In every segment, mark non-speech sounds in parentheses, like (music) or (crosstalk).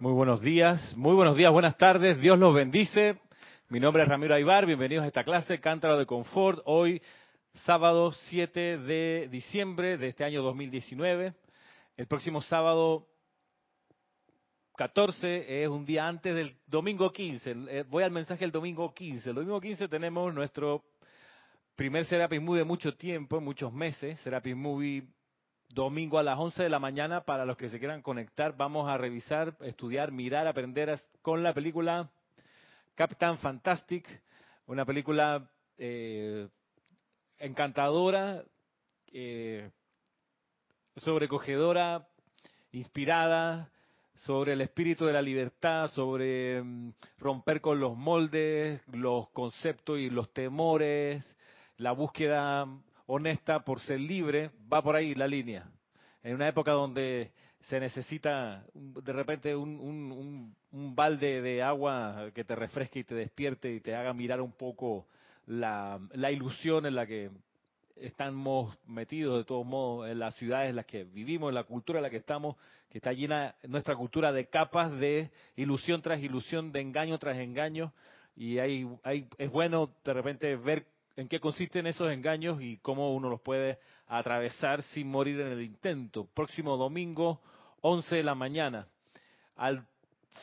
Muy buenos días, muy buenos días, buenas tardes, Dios los bendice. Mi nombre es Ramiro Aybar, bienvenidos a esta clase Cántaro de Confort. Hoy, sábado 7 de diciembre de este año 2019. El próximo sábado 14 es un día antes del domingo 15. Eh, voy al mensaje del domingo 15. El domingo 15 tenemos nuestro primer Serapis Movie de mucho tiempo, muchos meses. Serapis Movie domingo a las 11 de la mañana para los que se quieran conectar. Vamos a revisar, estudiar, mirar, aprender con la película Captain Fantastic, una película eh, encantadora, eh, sobrecogedora, inspirada sobre el espíritu de la libertad, sobre mm, romper con los moldes, los conceptos y los temores, la búsqueda honesta por ser libre, va por ahí la línea. En una época donde se necesita de repente un, balde de agua que te refresque y te despierte y te haga mirar un poco la, ilusión en la que estamos metidos de todos modos en las ciudades en las que vivimos, en la cultura en la que estamos, que está llena nuestra cultura de capas de ilusión tras ilusión, de engaño tras engaño, y hay, es bueno de repente ver en qué consisten esos engaños y cómo uno los puede atravesar sin morir en el intento. Próximo domingo, 11 de la mañana. Al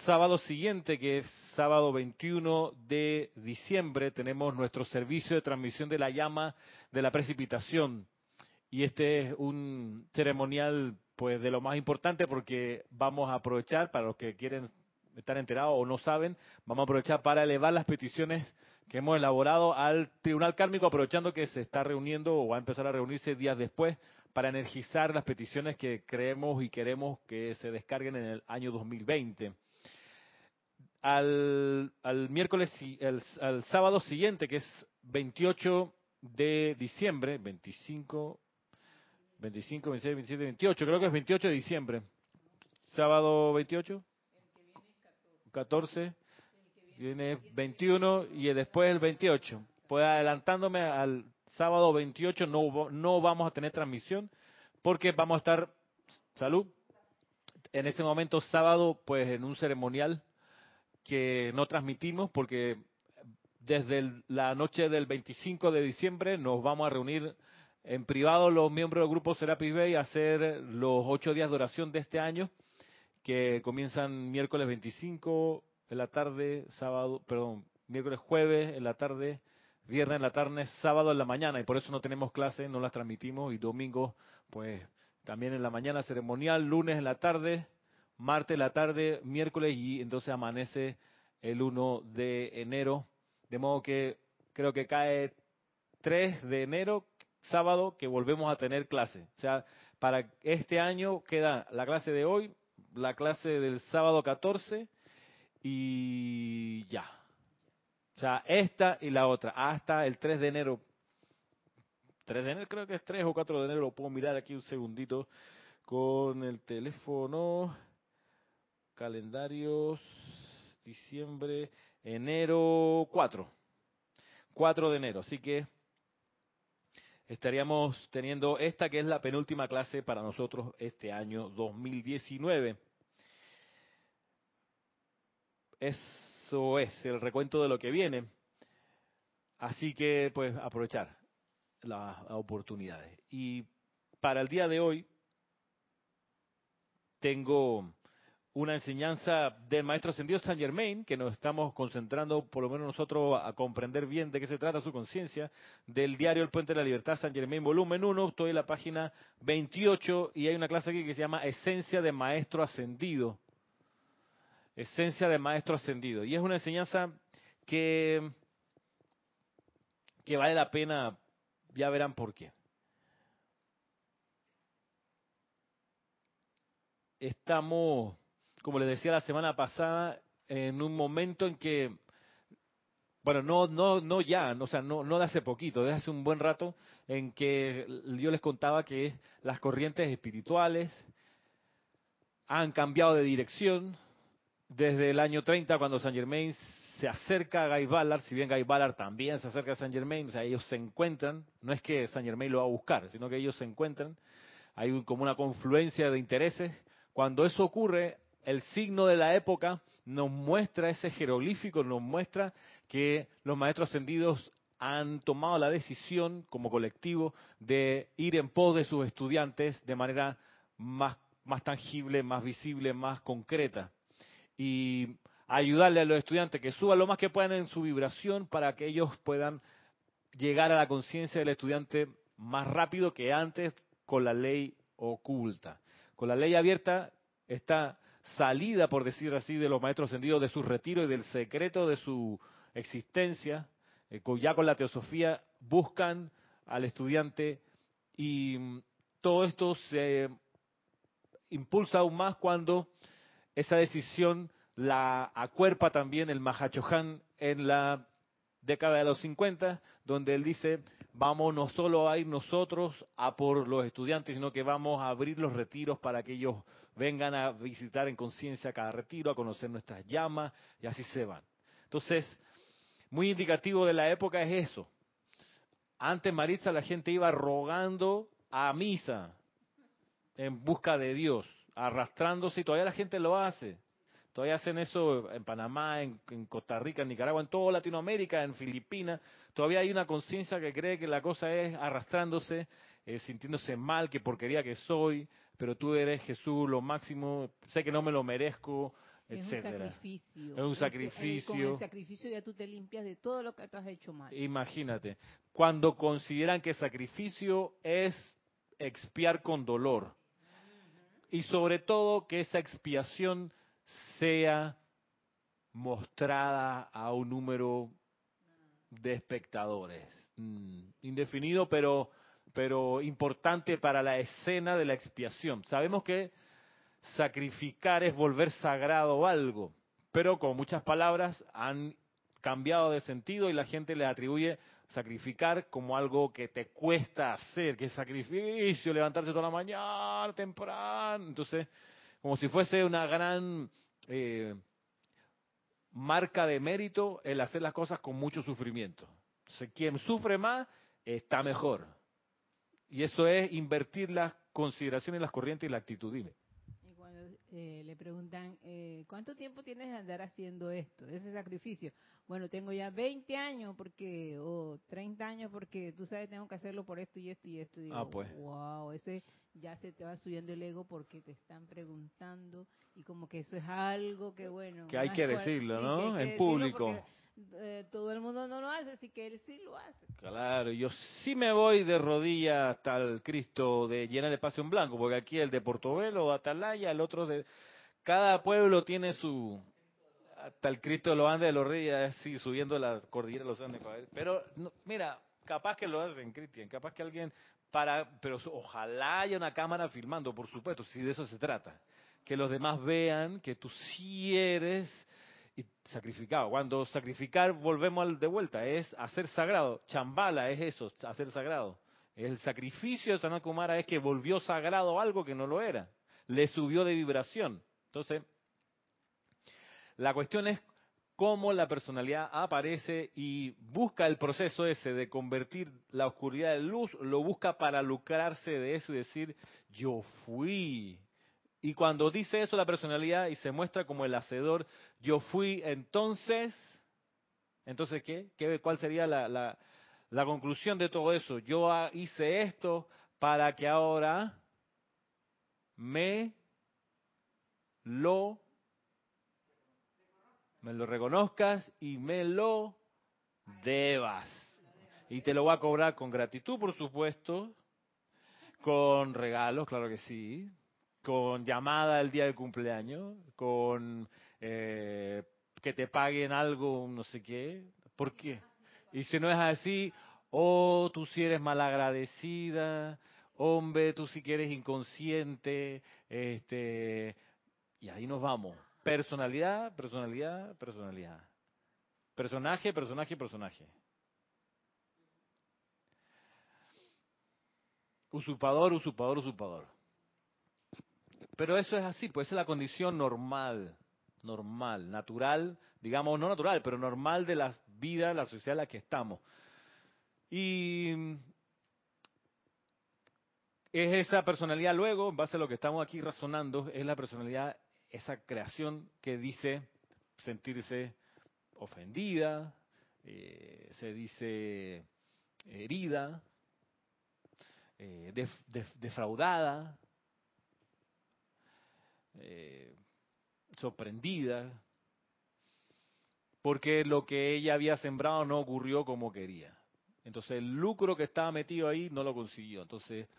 sábado siguiente, que es sábado 21 de diciembre, tenemos nuestro servicio de transmisión de la llama de la precipitación. Y este es un ceremonial pues de lo más importante porque vamos a aprovechar, para los que quieren estar enterados o no saben, vamos a aprovechar para elevar las peticiones que hemos elaborado al Tribunal Kármico, aprovechando que se está reuniendo o va a empezar a reunirse días después para energizar las peticiones que creemos y queremos que se descarguen en el año 2020. Al, al miércoles, el, al sábado siguiente, que es 28 de diciembre, 25, 25, 26, 27, 28, creo que es 28 de diciembre. Sábado 28, 14 Viene 21 y después el 28. Pues adelantándome al sábado 28 no, no vamos a tener transmisión porque vamos a estar, salud, en ese momento sábado pues en un ceremonial que no transmitimos porque desde la noche del 25 de diciembre nos vamos a reunir en privado los miembros del grupo Serapis Bay a hacer los ocho días de oración de este año que comienzan miércoles 25, en la tarde, sábado, perdón, miércoles, jueves en la tarde, viernes en la tarde, sábado en la mañana, y por eso no tenemos clases, no las transmitimos, y domingo, pues también en la mañana ceremonial, lunes en la tarde, martes en la tarde, miércoles, y entonces amanece el 1 de enero, de modo que creo que cae 3 de enero, sábado, que volvemos a tener clase. O sea, para este año queda la clase de hoy, la clase del sábado 14 y ya. O sea, esta y la otra, hasta el 3 de enero. 3 de enero, creo que es 3 o 4 de enero, lo puedo mirar aquí un segundito con el teléfono. Calendarios, diciembre, enero 4. 4 de enero, así que estaríamos teniendo esta que es la penúltima clase para nosotros este año 2019. Eso es el recuento de lo que viene. Así que, pues, aprovechar las oportunidades. Y para el día de hoy, tengo una enseñanza del maestro ascendido Saint Germain, que nos estamos concentrando, por lo menos nosotros, a comprender bien de qué se trata su conciencia, del diario El Puente de la Libertad, Saint Germain, volumen 1, estoy en la página 28 y hay una clase aquí que se llama Esencia de Maestro Ascendido esencia de maestro ascendido. Y es una enseñanza que, que vale la pena, ya verán por qué. Estamos, como les decía la semana pasada, en un momento en que, bueno, no, no, no ya, o sea, no, no de hace poquito, de hace un buen rato, en que yo les contaba que las corrientes espirituales han cambiado de dirección, desde el año 30, cuando Saint Germain se acerca a Guy Ballard, si bien Guy Ballard también se acerca a Saint Germain, o sea, ellos se encuentran, no es que Saint Germain lo va a buscar, sino que ellos se encuentran, hay como una confluencia de intereses. Cuando eso ocurre, el signo de la época nos muestra ese jeroglífico, nos muestra que los maestros ascendidos han tomado la decisión como colectivo de ir en pos de sus estudiantes de manera más, más tangible, más visible, más concreta. Y ayudarle a los estudiantes que suban lo más que puedan en su vibración para que ellos puedan llegar a la conciencia del estudiante más rápido que antes con la ley oculta. Con la ley abierta está salida, por decir así, de los maestros ascendidos de su retiro y del secreto de su existencia, eh, ya con la teosofía, buscan al estudiante y mm, todo esto se impulsa aún más cuando esa decisión la acuerpa también el Mahachohan en la década de los 50, donde él dice, vamos no solo a ir nosotros a por los estudiantes, sino que vamos a abrir los retiros para que ellos vengan a visitar en conciencia cada retiro, a conocer nuestras llamas, y así se van. Entonces, muy indicativo de la época es eso. Antes Maritza la gente iba rogando a misa en busca de Dios, arrastrándose y todavía la gente lo hace. Todavía hacen eso en Panamá, en, Costa Rica, en Nicaragua, en toda Latinoamérica, en Filipinas. Todavía hay una conciencia que cree que la cosa es arrastrándose, eh, sintiéndose mal, que porquería que soy, pero tú eres Jesús lo máximo, sé que no me lo merezco, es un sacrificio. Es un sacrificio. Con el sacrificio ya tú te limpias de todo lo que tú has hecho mal. Imagínate, cuando consideran que sacrificio es expiar con dolor. Y sobre todo que esa expiación sea mostrada a un número de espectadores. Mm, indefinido, pero, pero importante para la escena de la expiación. Sabemos que sacrificar es volver sagrado algo, pero con muchas palabras han cambiado de sentido y la gente le atribuye sacrificar como algo que te cuesta hacer, que es sacrificio, levantarse toda la mañana temprano. Entonces, como si fuese una gran eh, marca de mérito el hacer las cosas con mucho sufrimiento. Entonces, quien sufre más está mejor. Y eso es invertir las consideraciones, las corrientes y la actitud. Dime. Eh, le preguntan, eh, ¿cuánto tiempo tienes de andar haciendo esto, ese sacrificio? Bueno, tengo ya 20 años porque, o 30 años porque tú sabes, tengo que hacerlo por esto y esto y esto. ah, pues. Wow, ese ya se te va subiendo el ego porque te están preguntando y como que eso es algo que, bueno. Que hay que decirlo, ¿no? en público. Eh, todo el mundo no lo hace, así que él sí lo hace. Claro, yo sí me voy de rodillas hasta el Cristo de llenar el espacio en blanco, porque aquí el de Portobelo, Atalaya, el otro de... Cada pueblo tiene su... Hasta el Cristo de los de los Reyes, así subiendo la cordillera de los Andes. Pero, mira, capaz que lo hacen, Cristian, capaz que alguien para... Pero ojalá haya una cámara filmando, por supuesto, si de eso se trata. Que los demás vean que tú sí eres y sacrificado. Cuando sacrificar, volvemos al de vuelta, es hacer sagrado. Chambala es eso, hacer sagrado. El sacrificio de Sanat Kumara es que volvió sagrado algo que no lo era. Le subió de vibración. Entonces, la cuestión es cómo la personalidad aparece y busca el proceso ese de convertir la oscuridad en luz, lo busca para lucrarse de eso y decir, yo fui y cuando dice eso la personalidad y se muestra como el hacedor, yo fui entonces, entonces ¿qué? ¿Qué ¿Cuál sería la, la, la conclusión de todo eso? Yo hice esto para que ahora me lo me lo reconozcas y me lo debas. Y te lo voy a cobrar con gratitud, por supuesto, con regalos, claro que sí, con llamada el día de cumpleaños, con eh, que te paguen algo, no sé qué. ¿Por qué? Y si no es así, oh, tú si eres malagradecida, hombre, tú si quieres inconsciente, este, y ahí nos vamos. Personalidad, personalidad, personalidad. Personaje, personaje, personaje. Usurpador, usurpador, usurpador. Pero eso es así, pues esa es la condición normal, normal, natural, digamos, no natural, pero normal de la vida, la sociedad en la que estamos. Y es esa personalidad luego, en base a lo que estamos aquí razonando, es la personalidad esa creación que dice sentirse ofendida, eh, se dice herida, eh, defraudada, eh, sorprendida, porque lo que ella había sembrado no ocurrió como quería. Entonces el lucro que estaba metido ahí no lo consiguió. Entonces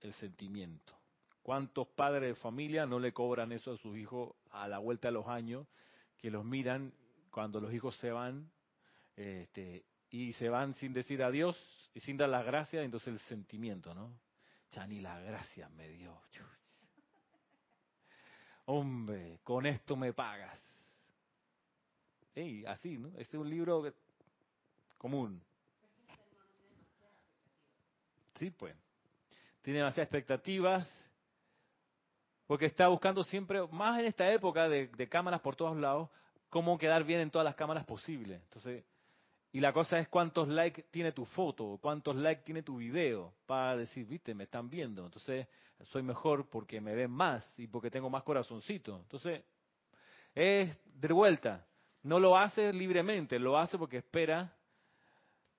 el sentimiento. ¿Cuántos padres de familia no le cobran eso a sus hijos a la vuelta de los años, que los miran cuando los hijos se van este, y se van sin decir adiós y sin dar las gracias? Entonces el sentimiento, ¿no? Ya ni las gracias me dio. Hombre, con esto me pagas. Y así, ¿no? Este es un libro común. Sí, pues. Tiene demasiadas expectativas. Porque está buscando siempre, más en esta época de, de cámaras por todos lados, cómo quedar bien en todas las cámaras posibles. Entonces, y la cosa es cuántos likes tiene tu foto, cuántos likes tiene tu video, para decir, viste, me están viendo. Entonces, soy mejor porque me ven más y porque tengo más corazoncito. Entonces, es de vuelta. No lo hace libremente, lo hace porque espera,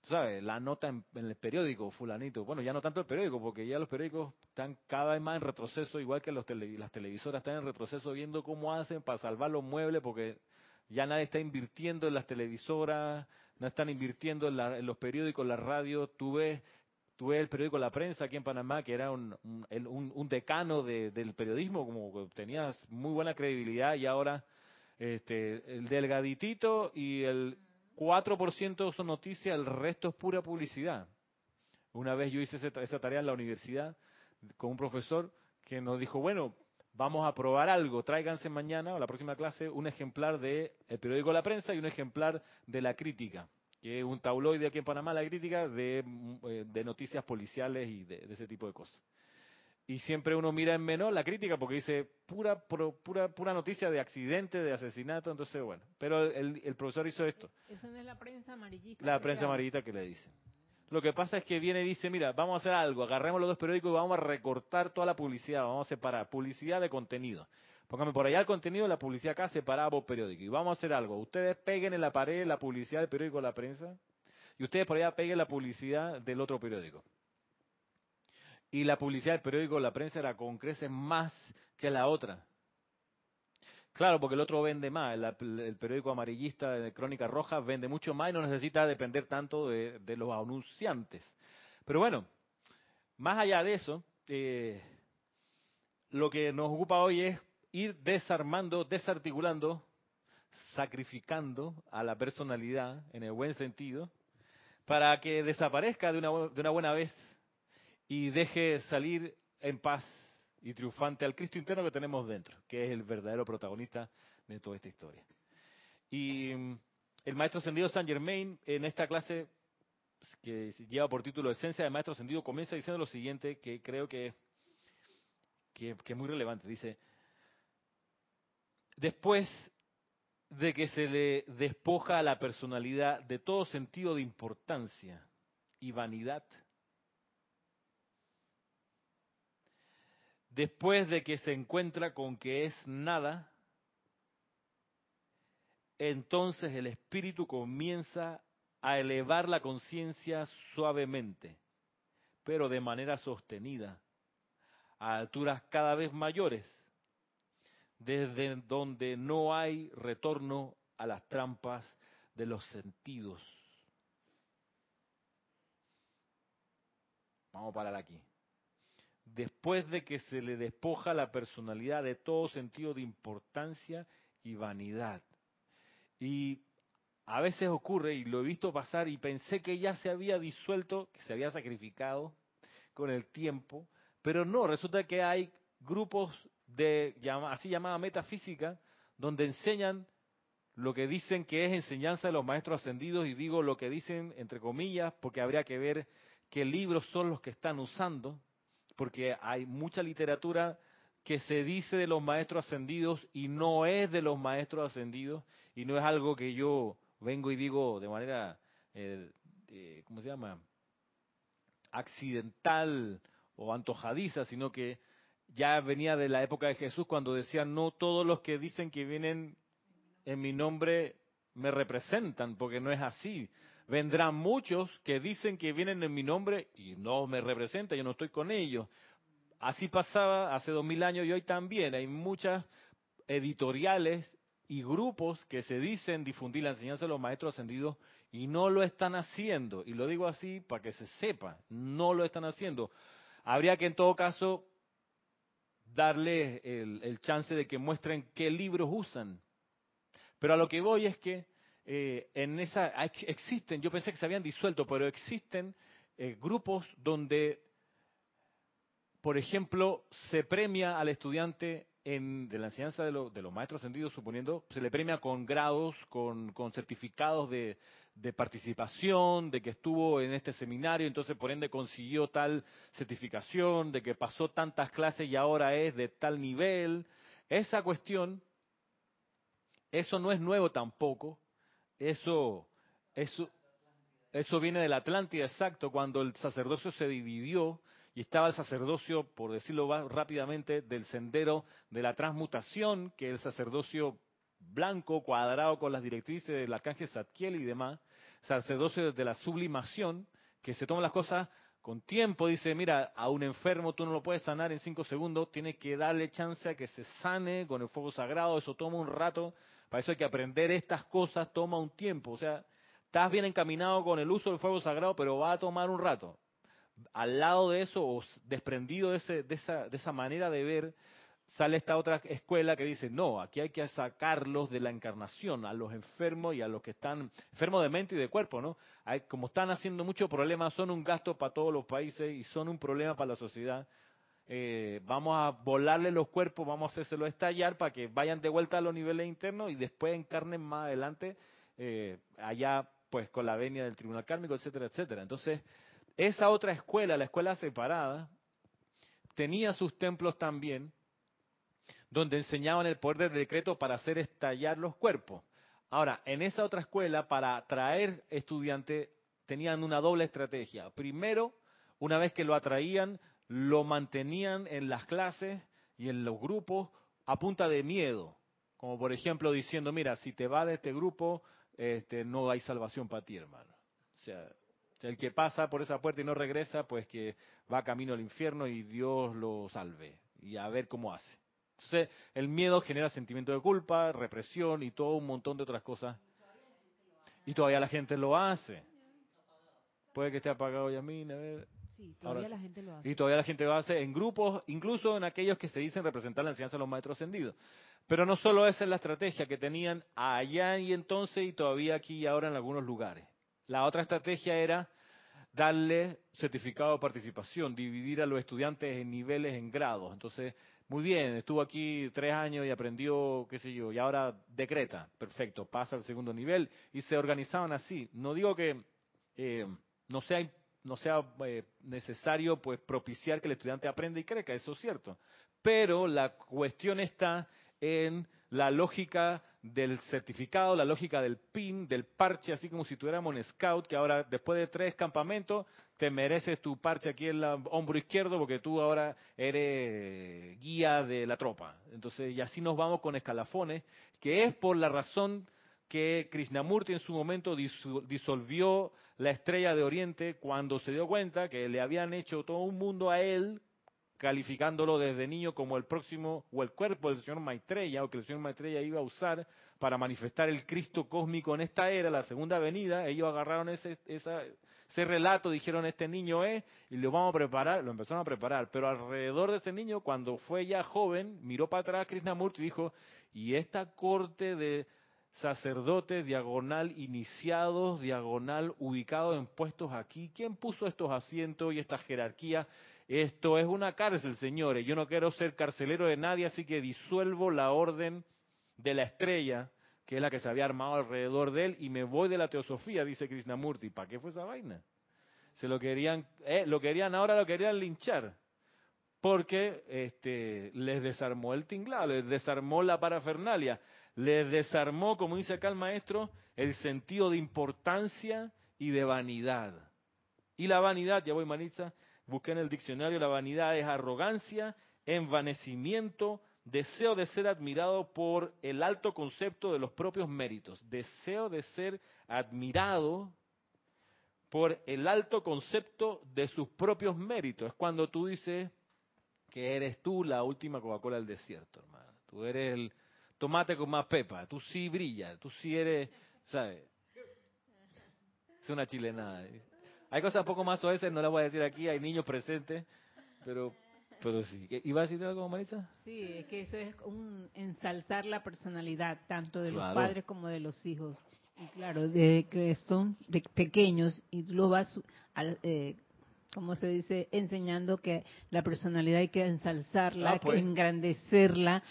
¿sabes? La nota en, el periódico, fulanito. Bueno, ya no tanto el periódico, porque ya los periódicos están cada vez más en retroceso, igual que los las televisoras están en retroceso viendo cómo hacen para salvar los muebles, porque ya nadie está invirtiendo en las televisoras, no están invirtiendo en, los periódicos, la radio. Tú ves, el periódico La Prensa aquí en Panamá, que era un, decano del periodismo, como tenías muy buena credibilidad y ahora este, el delgaditito y el 4% son noticias, el resto es pura publicidad. Una vez yo hice esa tarea en la universidad con un profesor que nos dijo, bueno, vamos a probar algo, tráiganse mañana o la próxima clase un ejemplar del el periódico La Prensa y un ejemplar de La Crítica, que es un tabloide aquí en Panamá, La Crítica, de, eh, noticias policiales y de, ese tipo de cosas. Y siempre uno mira en menor la crítica porque dice pura pura pura noticia de accidente, de asesinato, entonces bueno. Pero el, el profesor hizo esto. Eso no es la prensa amarillita. La prensa amarillita que le dice. Lo que pasa es que viene y dice, mira, vamos a hacer algo, agarremos los dos periódicos y vamos a recortar toda la publicidad, vamos a separar publicidad de contenido. Póngame por allá el contenido la publicidad acá separada por periódico. Y vamos a hacer algo. Ustedes peguen en la pared la publicidad del periódico de la prensa y ustedes por allá peguen la publicidad del otro periódico. Y la publicidad del periódico de la prensa era con creces más que la otra. Claro, porque el otro vende más. El, periódico amarillista de Crónica Roja vende mucho más y no necesita depender tanto de, los anunciantes. Pero bueno, más allá de eso, eh, lo que nos ocupa hoy es ir desarmando, desarticulando, sacrificando a la personalidad, en el buen sentido, para que desaparezca de una, de una buena vez y deje salir en paz y triunfante al Cristo interno que tenemos dentro, que es el verdadero protagonista de toda esta historia. Y mm, el maestro ascendido Saint Germain, en esta clase que lleva por título Esencia del Maestro Ascendido, comienza diciendo lo siguiente, que creo que, que, que es muy relevante. Dice, después de que se le despoja a la personalidad de todo sentido de importancia y vanidad, después de que se encuentra con que es nada, entonces el espíritu comienza a elevar la conciencia suavemente, pero de manera sostenida, a alturas cada vez mayores, desde donde no hay retorno a las trampas de los sentidos. Vamos a parar aquí después de que se le despoja la personalidad de todo sentido de importancia y vanidad. Y a veces ocurre, y lo he visto pasar, y pensé que ya se había disuelto, que se había sacrificado con el tiempo, pero no, resulta que hay grupos de así llamada metafísica, donde enseñan lo que dicen que es enseñanza de los maestros ascendidos, y digo lo que dicen entre comillas, porque habría que ver qué libros son los que están usando, porque hay mucha literatura que se dice de los maestros ascendidos y no es de los maestros ascendidos y no es algo que yo vengo y digo de manera, eh, ¿cómo se llama? accidental o antojadiza, sino que ya venía de la época de Jesús cuando decía, no todos los que dicen que vienen en mi nombre me representan, porque no es así. Vendrán muchos que dicen que vienen en mi nombre y no me representan, yo no estoy con ellos. Así pasaba hace dos mil años y hoy también. Hay muchas editoriales y grupos que se dicen difundir la enseñanza de los maestros ascendidos y no lo están haciendo. Y lo digo así para que se sepa, no lo están haciendo. Habría que en todo caso darle el, chance de que muestren qué libros usan. Pero a lo que voy es que eh, en esa existen, yo pensé que se habían disuelto, pero existen eh, grupos donde, por ejemplo, se premia al estudiante en, de la enseñanza de, de los maestros ascendidos, suponiendo, se le premia con grados, con, con certificados de, de, participación, de que estuvo en este seminario, entonces por ende consiguió tal certificación, de que pasó tantas clases y ahora es de tal nivel. Esa cuestión, eso no es nuevo tampoco, eso, eso, eso viene del Atlántida, exacto, cuando el sacerdocio se dividió y estaba el sacerdocio, por decirlo rápidamente, del sendero de la transmutación, que el sacerdocio blanco, cuadrado con las directrices del arcángel Zadkiel y demás, sacerdocio de la sublimación, que se toma las cosas con tiempo, dice, mira, a un enfermo tú no lo puedes sanar en cinco segundos, tienes que darle chance a que se sane con el fuego sagrado, eso toma un rato, para eso hay que aprender estas cosas, toma un tiempo, o sea, estás bien encaminado con el uso del fuego sagrado, pero va a tomar un rato al lado de eso, o desprendido de, ese, de, esa, de esa manera de ver, sale esta otra escuela que dice, no, aquí hay que sacarlos de la encarnación, a los enfermos y a los que están enfermos de mente y de cuerpo, ¿no? Hay, como están haciendo muchos problemas, son un gasto para todos los países y son un problema para la sociedad. Eh, vamos a volarle los cuerpos, vamos a hacérselo estallar para que vayan de vuelta a los niveles internos y después encarnen más adelante eh, allá pues con la venia del tribunal kármico, etcétera, etcétera. Entonces, esa otra escuela, la escuela separada, tenía sus templos también, donde enseñaban el poder del decreto para hacer estallar los cuerpos. Ahora, en esa otra escuela, para atraer estudiantes, tenían una doble estrategia. Primero, una vez que lo atraían, lo mantenían en las clases y en los grupos a punta de miedo. Como por ejemplo diciendo, mira, si te va de este grupo, este, no hay salvación para ti, hermano. O sea, el que pasa por esa puerta y no regresa, pues que va camino al infierno y Dios lo salve. Y a ver cómo hace. Entonces, el miedo genera sentimiento de culpa, represión y todo un montón de otras cosas. Y todavía la gente lo hace. Puede que esté apagado Yamin, a ver. Sí, todavía la gente lo hace. Y todavía la gente lo hace en grupos, incluso en aquellos que se dicen representar la enseñanza de los maestros ascendidos. Pero no solo esa es la estrategia que tenían allá y entonces y todavía aquí y ahora en algunos lugares. La otra estrategia era darle certificado de participación, dividir a los estudiantes en niveles, en grados. Entonces, muy bien, estuvo aquí tres años y aprendió, qué sé yo, y ahora decreta, perfecto, pasa al segundo nivel y se organizaban así. No digo que eh, no sea no sea eh, necesario pues propiciar que el estudiante aprenda y crezca, eso es cierto. Pero la cuestión está en la lógica del certificado, la lógica del pin, del parche, así como si tuviéramos un scout, que ahora después de tres campamentos te mereces tu parche aquí en el hombro izquierdo porque tú ahora eres guía de la tropa. Entonces, y así nos vamos con escalafones, que es por la razón que Krishnamurti en su momento disolvió la estrella de Oriente cuando se dio cuenta que le habían hecho todo un mundo a él calificándolo desde niño como el próximo o el cuerpo del señor Maitreya o que el señor Maitreya iba a usar para manifestar el Cristo cósmico en esta era, la segunda venida, ellos agarraron ese, ese relato, dijeron este niño es y lo vamos a preparar, lo empezaron a preparar, pero alrededor de ese niño cuando fue ya joven, miró para atrás Krishnamurti y dijo, y esta corte de sacerdotes diagonal iniciados, diagonal ubicados en puestos aquí, ¿quién puso estos asientos y esta jerarquía? Esto es una cárcel, señores. Yo no quiero ser carcelero de nadie, así que disuelvo la orden de la estrella, que es la que se había armado alrededor de él, y me voy de la teosofía, dice Krishnamurti. ¿Para qué fue esa vaina? Se lo querían, eh, lo querían, ahora lo querían linchar. Porque este, les desarmó el tinglado, les desarmó la parafernalia, les desarmó, como dice acá el maestro, el sentido de importancia y de vanidad. Y la vanidad, ya voy Manitza, busqué en el diccionario, la vanidad es arrogancia envanecimiento, deseo de ser admirado por el alto concepto de los propios méritos, deseo de ser admirado por el alto concepto de sus propios méritos. Es cuando tú dices que eres tú la última Coca-Cola del desierto, hermano. Tú eres el tomate con más pepa, tú sí brillas, tú sí eres, ¿sabes? Es una chilenada. Hay cosas un poco más suaves, no las voy a decir aquí, hay niños presentes, pero pero sí. ¿Iba a decir algo, Marisa? Sí, es que eso es un ensalzar la personalidad, tanto de los padres como de los hijos. Y claro, de que son de pequeños y tú lo vas, eh, como se dice, enseñando que la personalidad hay que ensalzarla, ah, que pues. engrandecerla.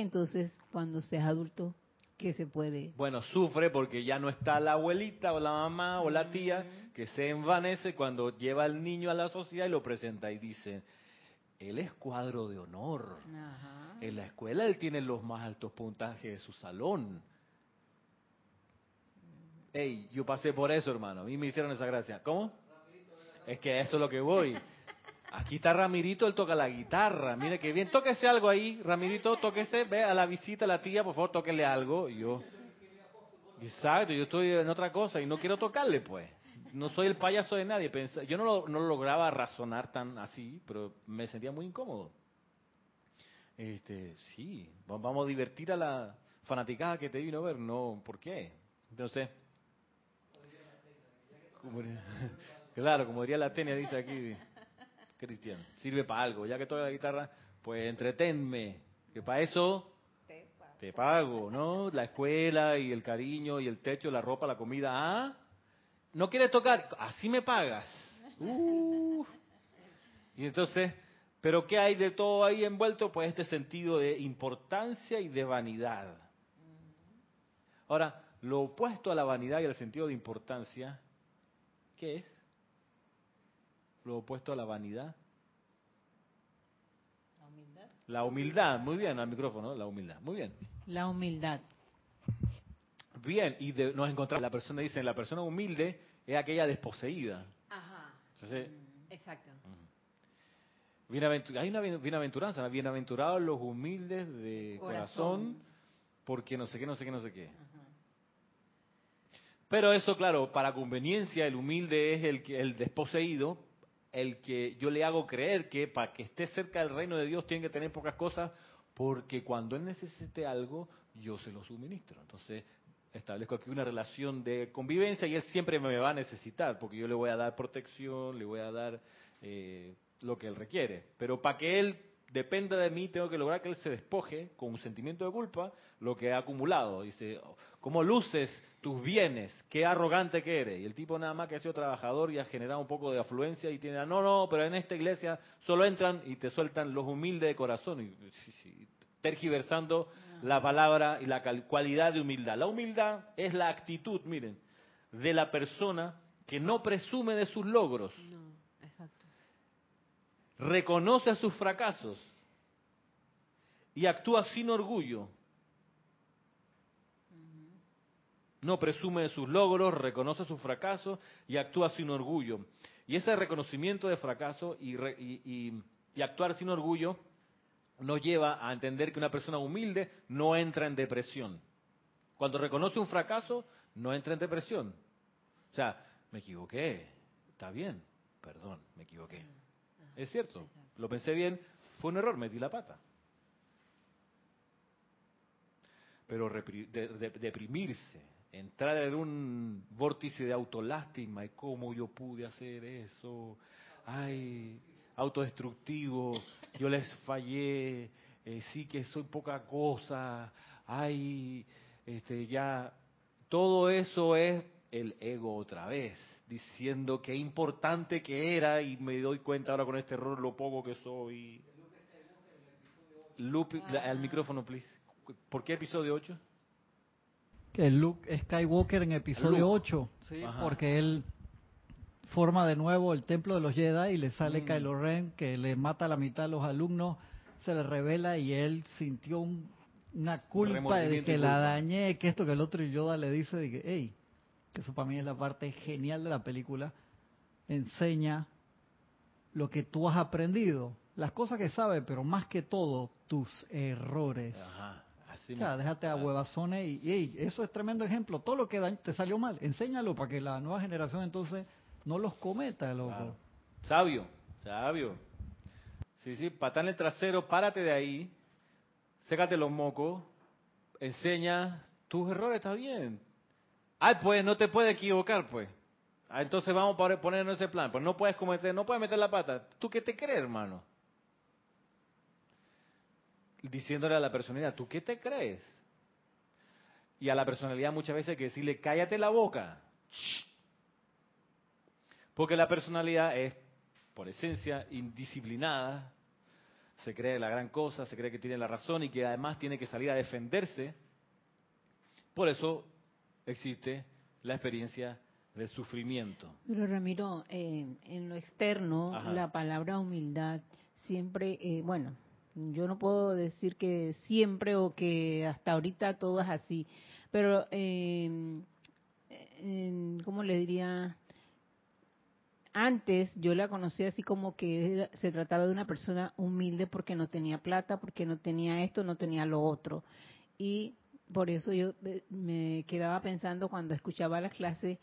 Entonces, cuando seas adulto, ¿qué se puede? Bueno, sufre porque ya no está la abuelita o la mamá o la tía que se envanece cuando lleva al niño a la sociedad y lo presenta y dice, él es cuadro de honor. En la escuela él tiene los más altos puntajes de su salón. Ey, yo pasé por eso, hermano. A mí me hicieron esa gracia. ¿Cómo? Es que eso es lo que voy. Aquí está Ramirito, él toca la guitarra. Mire que bien. Tóquese algo ahí, Ramirito, tóquese. Ve a la visita a la tía, por favor, tóquele algo. Yo. Exacto, yo estoy en otra cosa y no quiero tocarle, pues no soy el payaso de nadie. Yo no lo, no lograba razonar tan así, pero me sentía muy incómodo. Este, sí, vamos a divertir a la fanaticada que te vino a ver, no, ¿por qué? Entonces, (laughs) claro, como diría la tenia, dice aquí Cristian, sirve para algo, ya que toca la guitarra, pues entretenme, que para eso te pago, ¿no? La escuela y el cariño y el techo, la ropa, la comida, ¿ah? ¿No quieres tocar? Así me pagas. (laughs) Uh. Y entonces, ¿pero qué hay de todo ahí envuelto? Pues este sentido de importancia y de vanidad. Ahora, lo opuesto a la vanidad y al sentido de importancia, ¿qué es? Lo opuesto a la vanidad. La humildad. La humildad, muy bien, al micrófono, la humildad, muy bien. La humildad. Bien, y nos encontramos, la persona dice, la persona humilde es aquella desposeída. Ajá. Exacto. hay una bienaventuranza, bienaventurados los humildes de corazón. porque no sé qué, no sé qué, no sé qué. Pero eso, claro, para conveniencia, el humilde es el, que, el desposeído, el que yo le hago creer que para que esté cerca del reino de Dios tiene que tener pocas cosas, porque cuando él necesite algo, yo se lo suministro. Entonces, establezco aquí una relación de convivencia y él siempre me va a necesitar, porque yo le voy a dar protección, le voy a dar eh, lo que él requiere. Pero para que él dependa de mí, tengo que lograr que él se despoje con un sentimiento de culpa lo que ha acumulado. Dice, ¿cómo luces tus bienes? Qué arrogante que eres. Y el tipo nada más que ha sido trabajador y ha generado un poco de afluencia y tiene, no, no, pero en esta iglesia solo entran y te sueltan los humildes de corazón. Y, tergiversando la palabra y la cualidad de humildad. La humildad es la actitud, miren, de la persona que no presume de sus logros. No. Reconoce sus fracasos y actúa sin orgullo. No presume de sus logros, reconoce sus fracasos y actúa sin orgullo. Y ese reconocimiento de fracaso y, actuar sin orgullo nos lleva a entender que una persona humilde no entra en depresión. Cuando reconoce un fracaso, no entra en depresión. O sea, me equivoqué, está bien, perdón, me equivoqué. Es cierto, lo pensé bien, fue un error, metí la pata. Pero deprimirse, entrar en un vórtice de autolástima y cómo yo pude hacer eso, ay, autodestructivo, yo les fallé, eh, sí que soy poca cosa, ay, este, ya, todo eso es el ego otra vez, diciendo qué importante que era y me doy cuenta ahora con este error lo poco que soy. Luke, al micrófono, please. ¿Por qué episodio 8? Que Luke Skywalker en episodio 8, ¿sí? porque él forma de nuevo el templo de los Jedi y le sale mm. Kylo Ren que le mata a la mitad de los alumnos, se le revela y él sintió una culpa de que la dañé, que esto que el otro y Yoda le dice de que, hey, que eso para mí es la parte genial de la película, enseña lo que tú has aprendido. las cosas que sabe, pero más que todo, tus errores. Ajá. Así o sea, déjate a huevazones y, eso es tremendo ejemplo. Todo lo que te salió mal, enséñalo para que la nueva generación entonces no los cometa, loco. Sabio, sabio. Sí, sí, patán el trasero, párate de ahí, sécate los mocos, enseña tus errores, está bien. Ay, pues no te puedes equivocar, pues. Ah, entonces vamos a ponernos ese plan. Pues no puedes cometer, no puedes meter la pata. ¿Tú qué te crees, hermano? Diciéndole a la personalidad, ¿tú qué te crees? Y a la personalidad muchas veces hay que decirle, cállate la boca. Porque la personalidad es, por esencia, indisciplinada, se cree la gran cosa, se cree que tiene la razón y que además tiene que salir a defenderse. Por eso existe la experiencia del sufrimiento. Pero Ramiro, en lo externo, la palabra humildad siempre, eh, bueno, yo no puedo decir que siempre o que hasta ahorita todo es así, pero, eh, ¿cómo le diría? Antes yo la conocía así como que se trataba de una persona humilde porque no tenía plata, porque no tenía esto, no tenía lo otro. Y por eso yo eh, me quedaba pensando cuando escuchaba la clase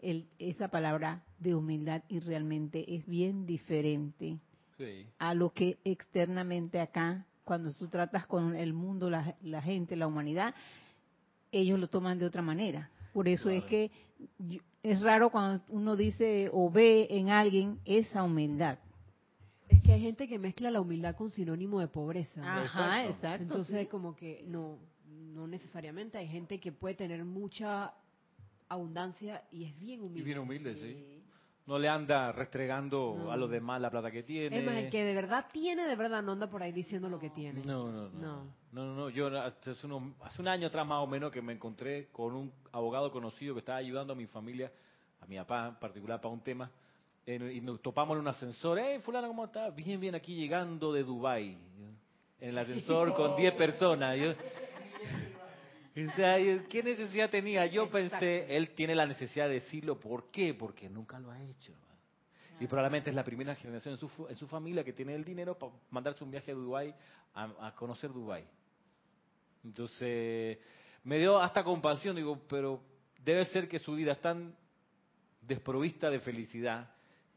el, esa palabra de humildad y realmente es bien diferente a lo que externamente acá, cuando tú tratas con el mundo, la, gente, la humanidad, ellos lo toman de otra manera. Por eso es que es raro cuando uno dice o ve en alguien esa humildad. Es que hay gente que mezcla la humildad con sinónimo de pobreza. Ajá, exacto. Entonces, como que no, no necesariamente. Hay gente que puede tener mucha abundancia y es bien humilde. Y bien humilde, sí. No le anda restregando a los demás la plata que tiene. Es más, el que de verdad tiene, de verdad no anda por ahí diciendo lo que tiene. No, no, no. No, no, Yo hace, hace un año atrás más o menos que me encontré con un abogado conocido que estaba ayudando a mi familia, a mi papá en particular, para un tema. y nos topamos en un ascensor. ¡Eh, fulano, cómo estás? Bien, bien, aquí llegando de Dubai (laughs) En el ascensor con 10 personas. Yo, ¿qué necesidad tenía? Yo pensé, él tiene la necesidad de decirlo. ¿Por qué? Porque nunca lo ha hecho. Y probablemente es la primera generación en su, en su familia que tiene el dinero para mandarse un viaje a Dubái, a, conocer Dubái. Entonces, me dio hasta compasión, digo, pero debe ser que su vida es tan desprovista de felicidad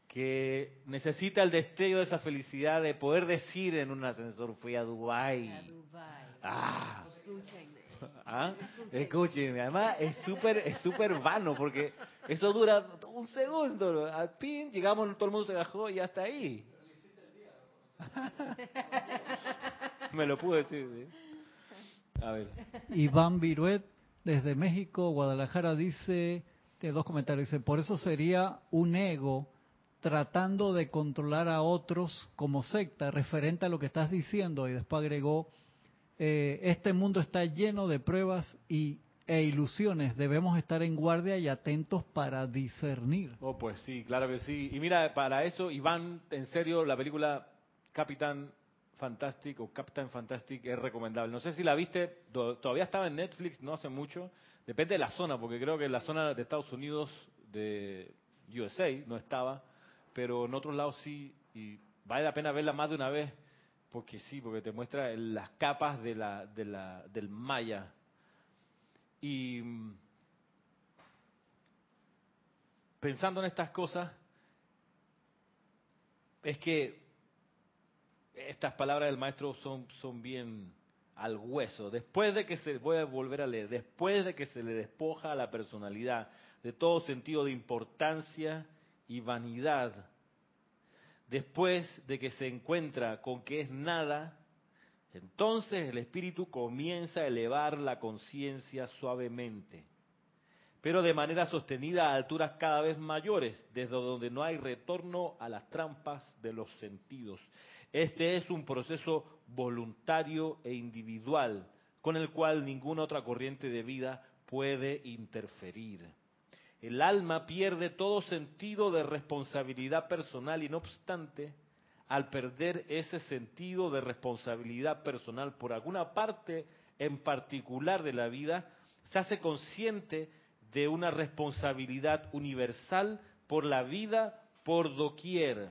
que necesita el destello de esa felicidad de poder decir en un ascensor, fui a Dubái. Ah, ¿Ah? Escuchen, además es súper es súper vano porque eso dura un segundo. Al fin llegamos, todo el mundo se bajó y hasta ahí. (laughs) Me lo pude decir. A ver. Iván Viruet desde México, Guadalajara dice, de dos comentarios, dice, por eso sería un ego tratando de controlar a otros como secta, referente a lo que estás diciendo, y después agregó, eh, este mundo está lleno de pruebas y, e ilusiones. Debemos estar en guardia y atentos para discernir. Oh, pues sí, claro que sí. Y mira, para eso, Iván, en serio, la película Capitán Fantastic o Captain Fantastic es recomendable. No sé si la viste, todavía estaba en Netflix, no hace mucho. Depende de la zona, porque creo que en la zona de Estados Unidos, de USA, no estaba, pero en otros lados sí, y vale la pena verla más de una vez porque sí, porque te muestra las capas del maya. Y mm, pensando en estas cosas, es que estas palabras del maestro son, son bien al hueso. Después de que se, voy a volver a leer, después de que se le despoja a la personalidad de todo sentido de importancia y vanidad, después de que se encuentra con que es nada, entonces el espíritu comienza a elevar la conciencia suavemente, pero de manera sostenida a alturas cada vez mayores, desde donde no hay retorno a las trampas de los sentidos. Este es un proceso voluntario e individual, con el cual ninguna otra corriente de vida puede interferir. El alma pierde todo sentido de responsabilidad personal y no obstante, al perder ese sentido de responsabilidad personal por alguna parte en particular de la vida, se hace consciente de una responsabilidad universal por la vida por doquier.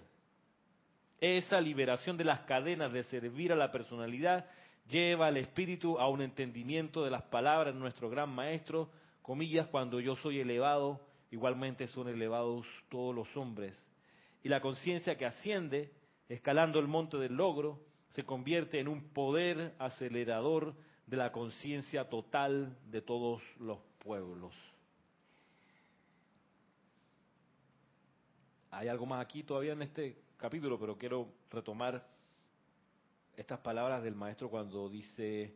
Esa liberación de las cadenas de servir a la personalidad lleva al espíritu a un entendimiento de las palabras de nuestro gran maestro, comillas, cuando yo soy elevado, igualmente son elevados todos los hombres. Y la conciencia que asciende, escalando el monte del logro, se convierte en un poder acelerador de la conciencia total de todos los pueblos. Hay algo más aquí todavía en este capítulo, pero quiero retomar estas palabras del maestro cuando dice,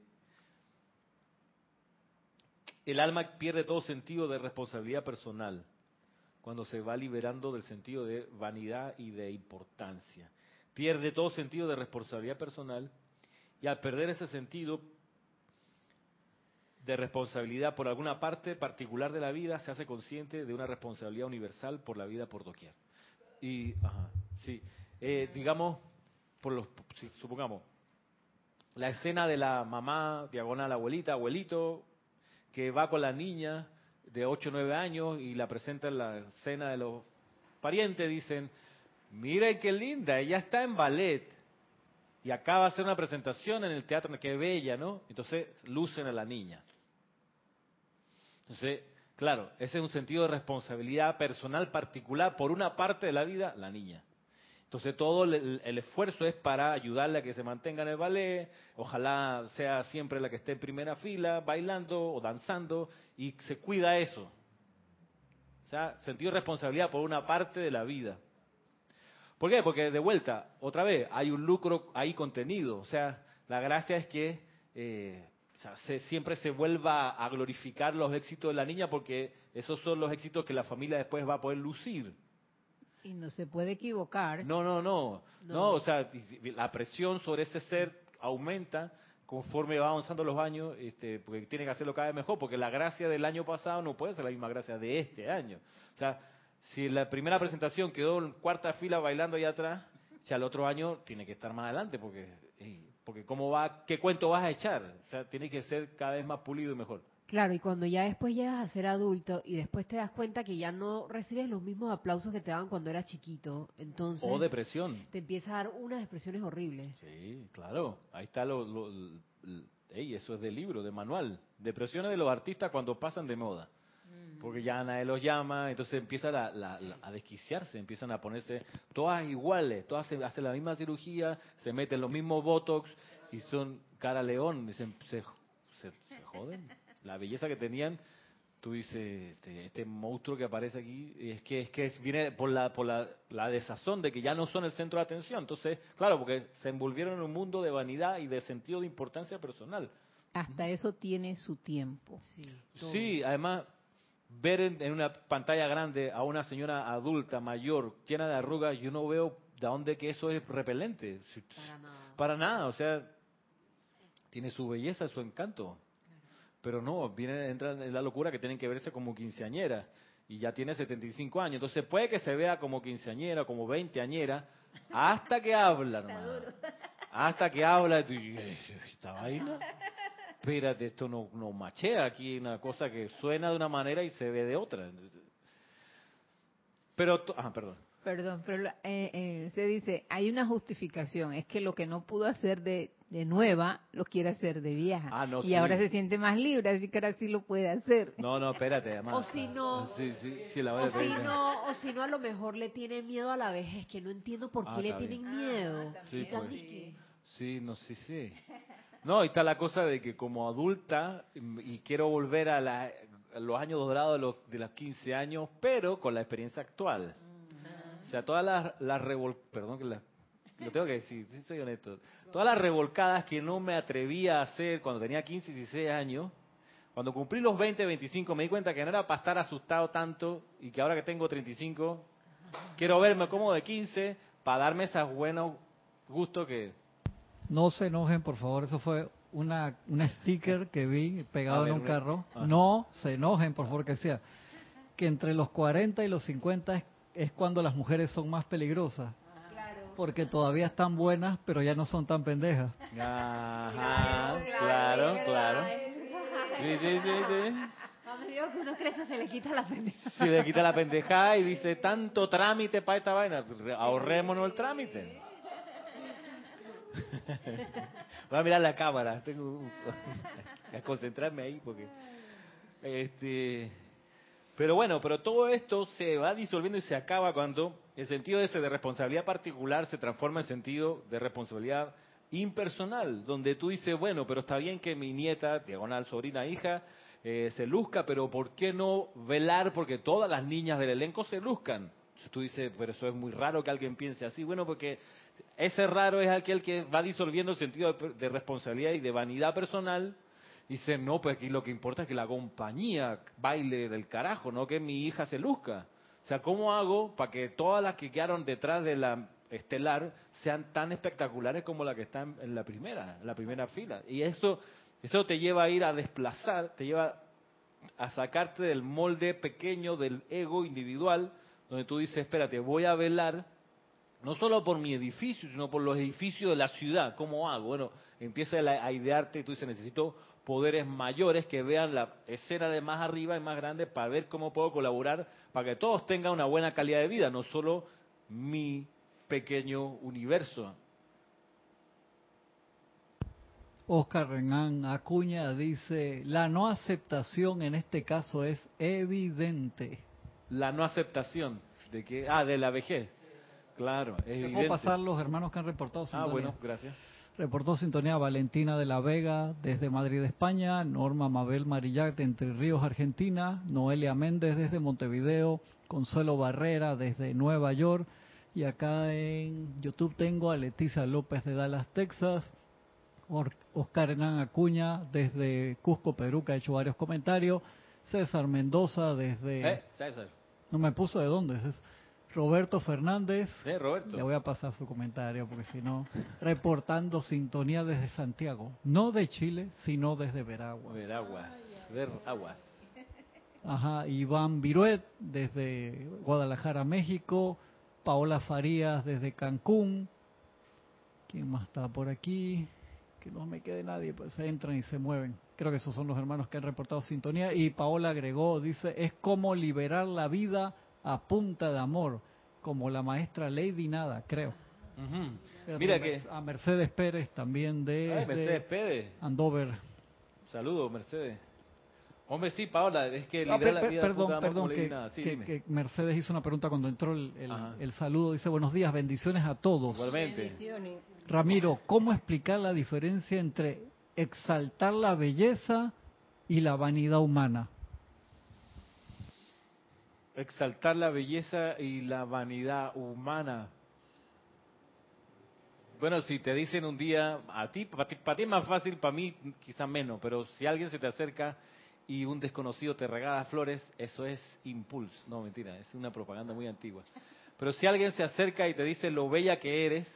el alma pierde todo sentido de responsabilidad personal cuando se va liberando del sentido de vanidad y de importancia. Pierde todo sentido de responsabilidad personal y al perder ese sentido de responsabilidad por alguna parte particular de la vida, se hace consciente de una responsabilidad universal por la vida por doquier. Y, ajá, sí, eh, digamos, por los, supongamos, la escena de la mamá, diagonal abuelita, abuelito, que va con la niña de 8 o 9 años y la presenta en la escena de los parientes, dicen, mire qué linda, ella está en ballet y acaba de hacer una presentación en el teatro, qué bella, ¿no? Entonces lucen a la niña. Entonces, claro, ese es un sentido de responsabilidad personal particular por una parte de la vida, la niña. Entonces todo el, esfuerzo es para ayudarle a que se mantenga en el ballet, ojalá sea siempre la que esté en primera fila, bailando o danzando, y se cuida eso. O sea, sentido de responsabilidad por una parte de la vida. ¿Por qué? Porque de vuelta, otra vez, hay un lucro ahí contenido. O sea, la gracia es que eh, se, siempre se vuelva a glorificar los éxitos de la niña porque esos son los éxitos que la familia después va a poder lucir. Y no se puede equivocar. No, no, no. No, o sea, la presión sobre ese ser aumenta conforme va avanzando los años, este, porque tiene que hacerlo cada vez mejor, porque la gracia del año pasado no puede ser la misma gracia de este año. O sea, si la primera presentación quedó en cuarta fila bailando allá atrás, ya el otro año tiene que estar más adelante, porque porque cómo va, qué cuento vas a echar. O sea, tiene que ser cada vez más pulido y mejor. Claro, y cuando ya después llegas a ser adulto y después te das cuenta que ya no recibes los mismos aplausos que te daban cuando eras chiquito, entonces... O depresión. Te empieza a dar unas expresiones horribles. Sí, claro. Ahí está lo... lo, eso es de libro, de manual. Depresiones de los artistas cuando pasan de moda. Mm. Porque ya nadie los llama, entonces empiezan a desquiciarse, empiezan a ponerse todas iguales, todas hacen la misma cirugía, se meten los mismos botox y son cara león, y se, se, joden. (laughs) La belleza que tenían, tú dices, este, este, monstruo que aparece aquí, es que es que viene por la por la, la, desazón de que ya no son el centro de atención. Entonces, claro, porque se envolvieron en un mundo de vanidad y de sentido de importancia personal. Hasta eso tiene su tiempo. Sí, sí además ver en, una pantalla grande a una señora adulta, mayor, llena de arrugas, yo no veo de dónde que eso es repelente. Para nada. Para nada, o sea, tiene su belleza, su encanto. Pero no, viene, entra en la locura que tienen que verse como quinceañera y ya tiene 75 años. Entonces puede que se vea como quinceañera, como veinteañera, hasta que habla, Hasta que habla, y, esta vaina espérate, esto no, no machea aquí, una cosa que suena de una manera y se ve de otra. Pero, ah, perdón. Perdón, pero eh, eh, se dice, hay una justificación, es que lo que no pudo hacer de, de nueva, lo quiere hacer de vieja. Ah, y ahora se siente más libre, así que ahora sí lo puede hacer. No, no, espérate, además. (laughs) O si no, sí, sí, sí, la o, si no o si no, a lo mejor le tiene miedo a la vejez, que no entiendo por qué ah, le tienen miedo. Ah, sí, pues. sí, no, sí, sí. No, y está la cosa de que como adulta, y quiero volver a, los años dorados de los, de los 15 años, pero con la experiencia actual. O sea, todas las, las perdón que lo tengo que decir, sí soy honesto, todas las revolcadas que no me atrevía a hacer cuando tenía 15 y 16 años, cuando cumplí los 20, 25, me di cuenta que no era para estar asustado tanto y que ahora que tengo 35, quiero verme como de 15 para darme esos buenos gustos que no se enojen, por favor, eso fue una, una sticker que vi pegado en un carro. No se enojen, por favor, que sea. Que entre los 40 y los 50 es, cuando las mujeres son más peligrosas. Porque todavía están buenas, pero ya no son tan pendejas. Ajá, claro, claro. Sí, sí, sí, sí. digo que uno crece se le quita la pendeja. Se le quita la pendeja y dice, tanto trámite para esta vaina, ahorrémonos el trámite. (laughs) Voy a mirar la cámara, tengo que (laughs) concentrarme ahí porque... Este, pero bueno, pero todo esto se va disolviendo y se acaba cuando el sentido ese de responsabilidad particular se transforma en sentido de responsabilidad impersonal, donde tú dices, bueno, pero está bien que mi nieta, diagonal, sobrina, hija, eh, se luzca, pero ¿por qué no velar porque todas las niñas del elenco se luzcan? Tú dices, pero eso es muy raro que alguien piense así. Bueno, porque ese raro es aquel que va disolviendo el sentido de, responsabilidad y de vanidad personal. Dice, no, pues aquí lo que importa es que la compañía baile del carajo, no que mi hija se luzca. O sea, ¿cómo hago para que todas las que quedaron detrás de la estelar sean tan espectaculares como la que están en la primera, en la primera fila? Y eso, eso te lleva a ir a desplazar, te lleva a sacarte del molde pequeño del ego individual, donde tú dices, espérate, voy a velar no solo por mi edificio, sino por los edificios de la ciudad. ¿Cómo hago? Bueno, empieza a idearte y tú dices, necesito poderes mayores que vean la escena de más arriba y más grande para ver cómo puedo colaborar para que todos tengan una buena calidad de vida, no solo mi pequeño universo. Oscar Renán Acuña dice, la no aceptación en este caso es evidente. La no aceptación de que, ah, de la vejez. Claro, es evidente. ¿Puedo pasar los hermanos que han reportado? Ah, bueno, gracias. Reportó sintonía Valentina de la Vega desde Madrid, España, Norma Mabel Marillac de Entre Ríos, Argentina, Noelia Méndez desde Montevideo, Consuelo Barrera desde Nueva York, y acá en YouTube tengo a Leticia López de Dallas, Texas, Oscar Hernán Acuña desde Cusco, Perú, que ha hecho varios comentarios. César Mendoza desde... ¿Eh? César. No me puso de dónde. Es Roberto Fernández. Sí, Roberto. Le voy a pasar su comentario porque si no... Reportando sintonía desde Santiago. No de Chile, sino desde Veraguas. Veraguas. Veraguas. Ajá, Iván Viruet desde Guadalajara, México. Paola Farías desde Cancún. ¿Quién más está por aquí? no me quede nadie, pues se entran y se mueven. Creo que esos son los hermanos que han reportado sintonía. Y Paola agregó, dice, es como liberar la vida a punta de amor, como la maestra Lady Nada, creo. Mira que... A Mercedes Pérez también de... Mercedes Pérez. Andover. Saludos, Mercedes. Hombre, sí, Paola, es que ah, la vida Perdón, perdón, que, Mercedes hizo una pregunta cuando entró el, el, saludo. Dice, buenos días, bendiciones a todos. Igualmente. Ramiro, ¿cómo explicar la diferencia entre exaltar la belleza y la vanidad humana? Exaltar la belleza y la vanidad humana. Bueno, si te dicen un día, a ti, para ti, es más fácil, para mí quizá menos, pero si alguien se te acerca y un desconocido te regala flores, eso es impulso. No, mentira, es una propaganda muy antigua. Pero si alguien se acerca y te dice lo bella que eres,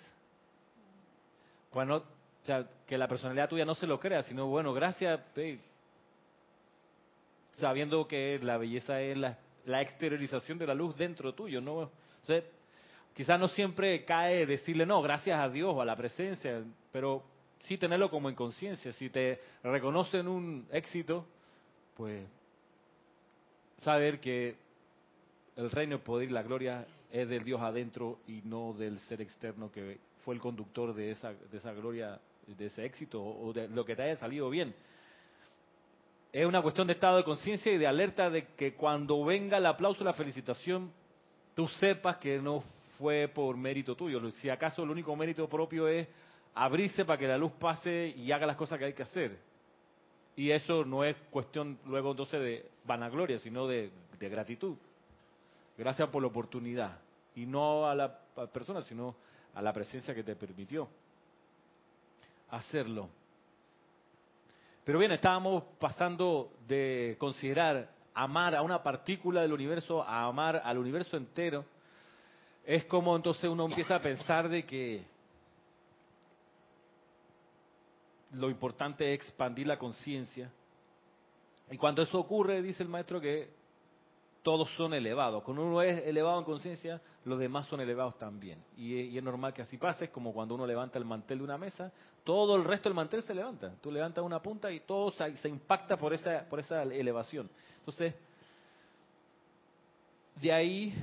bueno, o sea, que la personalidad tuya no se lo crea, sino, bueno, gracias, sabiendo que la belleza es la, la, exteriorización de la luz dentro tuyo, ¿no? Quizás no siempre cae decirle, no, gracias a Dios o a la presencia, pero sí tenerlo como en conciencia. Si te reconocen un éxito, pues saber que el reino, el poder y la gloria es del Dios adentro y no del ser externo que fue el conductor de esa, de esa gloria, de ese éxito o de lo que te haya salido bien. Es una cuestión de estado de conciencia y de alerta de que cuando venga el aplauso, la felicitación, tú sepas que no fue por mérito tuyo. Si acaso el único mérito propio es abrirse para que la luz pase y haga las cosas que hay que hacer. Y eso no es cuestión luego entonces de vanagloria, sino de, gratitud. Gracias por la oportunidad. Y no a la persona, sino a la presencia que te permitió hacerlo. Pero bien, estábamos pasando de considerar amar a una partícula del universo a amar al universo entero. Es como entonces uno empieza a pensar de que lo importante es expandir la conciencia. Y cuando eso ocurre, dice el maestro que todos son elevados. Cuando uno es elevado en conciencia, los demás son elevados también. Y, es normal que así pase, como cuando uno levanta el mantel de una mesa, todo el resto del mantel se levanta. Tú levantas una punta y todo se, se impacta por esa, por esa elevación. Entonces, de ahí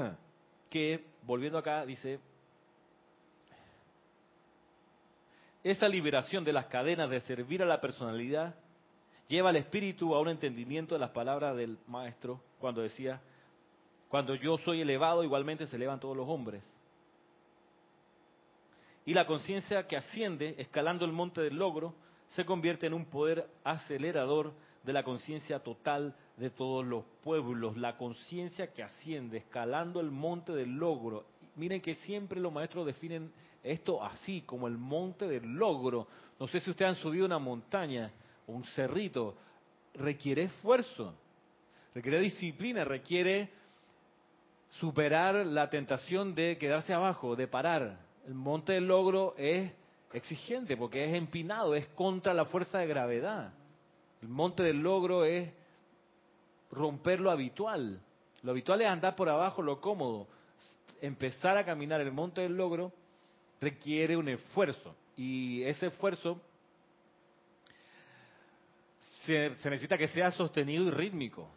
(clears throat) que, volviendo acá, dice, esa liberación de las cadenas de servir a la personalidad lleva al espíritu a un entendimiento de las palabras del maestro cuando decía, cuando yo soy elevado, igualmente se elevan todos los hombres. Y la conciencia que asciende, escalando el monte del logro, se convierte en un poder acelerador de la conciencia total de todos los pueblos, la conciencia que asciende, escalando el monte del logro. Miren que siempre los maestros definen esto así, como el monte del logro. No sé si ustedes han subido una montaña un cerrito, requiere esfuerzo, requiere disciplina, requiere superar la tentación de quedarse abajo, de parar. El monte del logro es exigente porque es empinado, es contra la fuerza de gravedad. El monte del logro es romper lo habitual. Lo habitual es andar por abajo, lo cómodo. Empezar a caminar el monte del logro requiere un esfuerzo. Y ese esfuerzo se, necesita que sea sostenido y rítmico.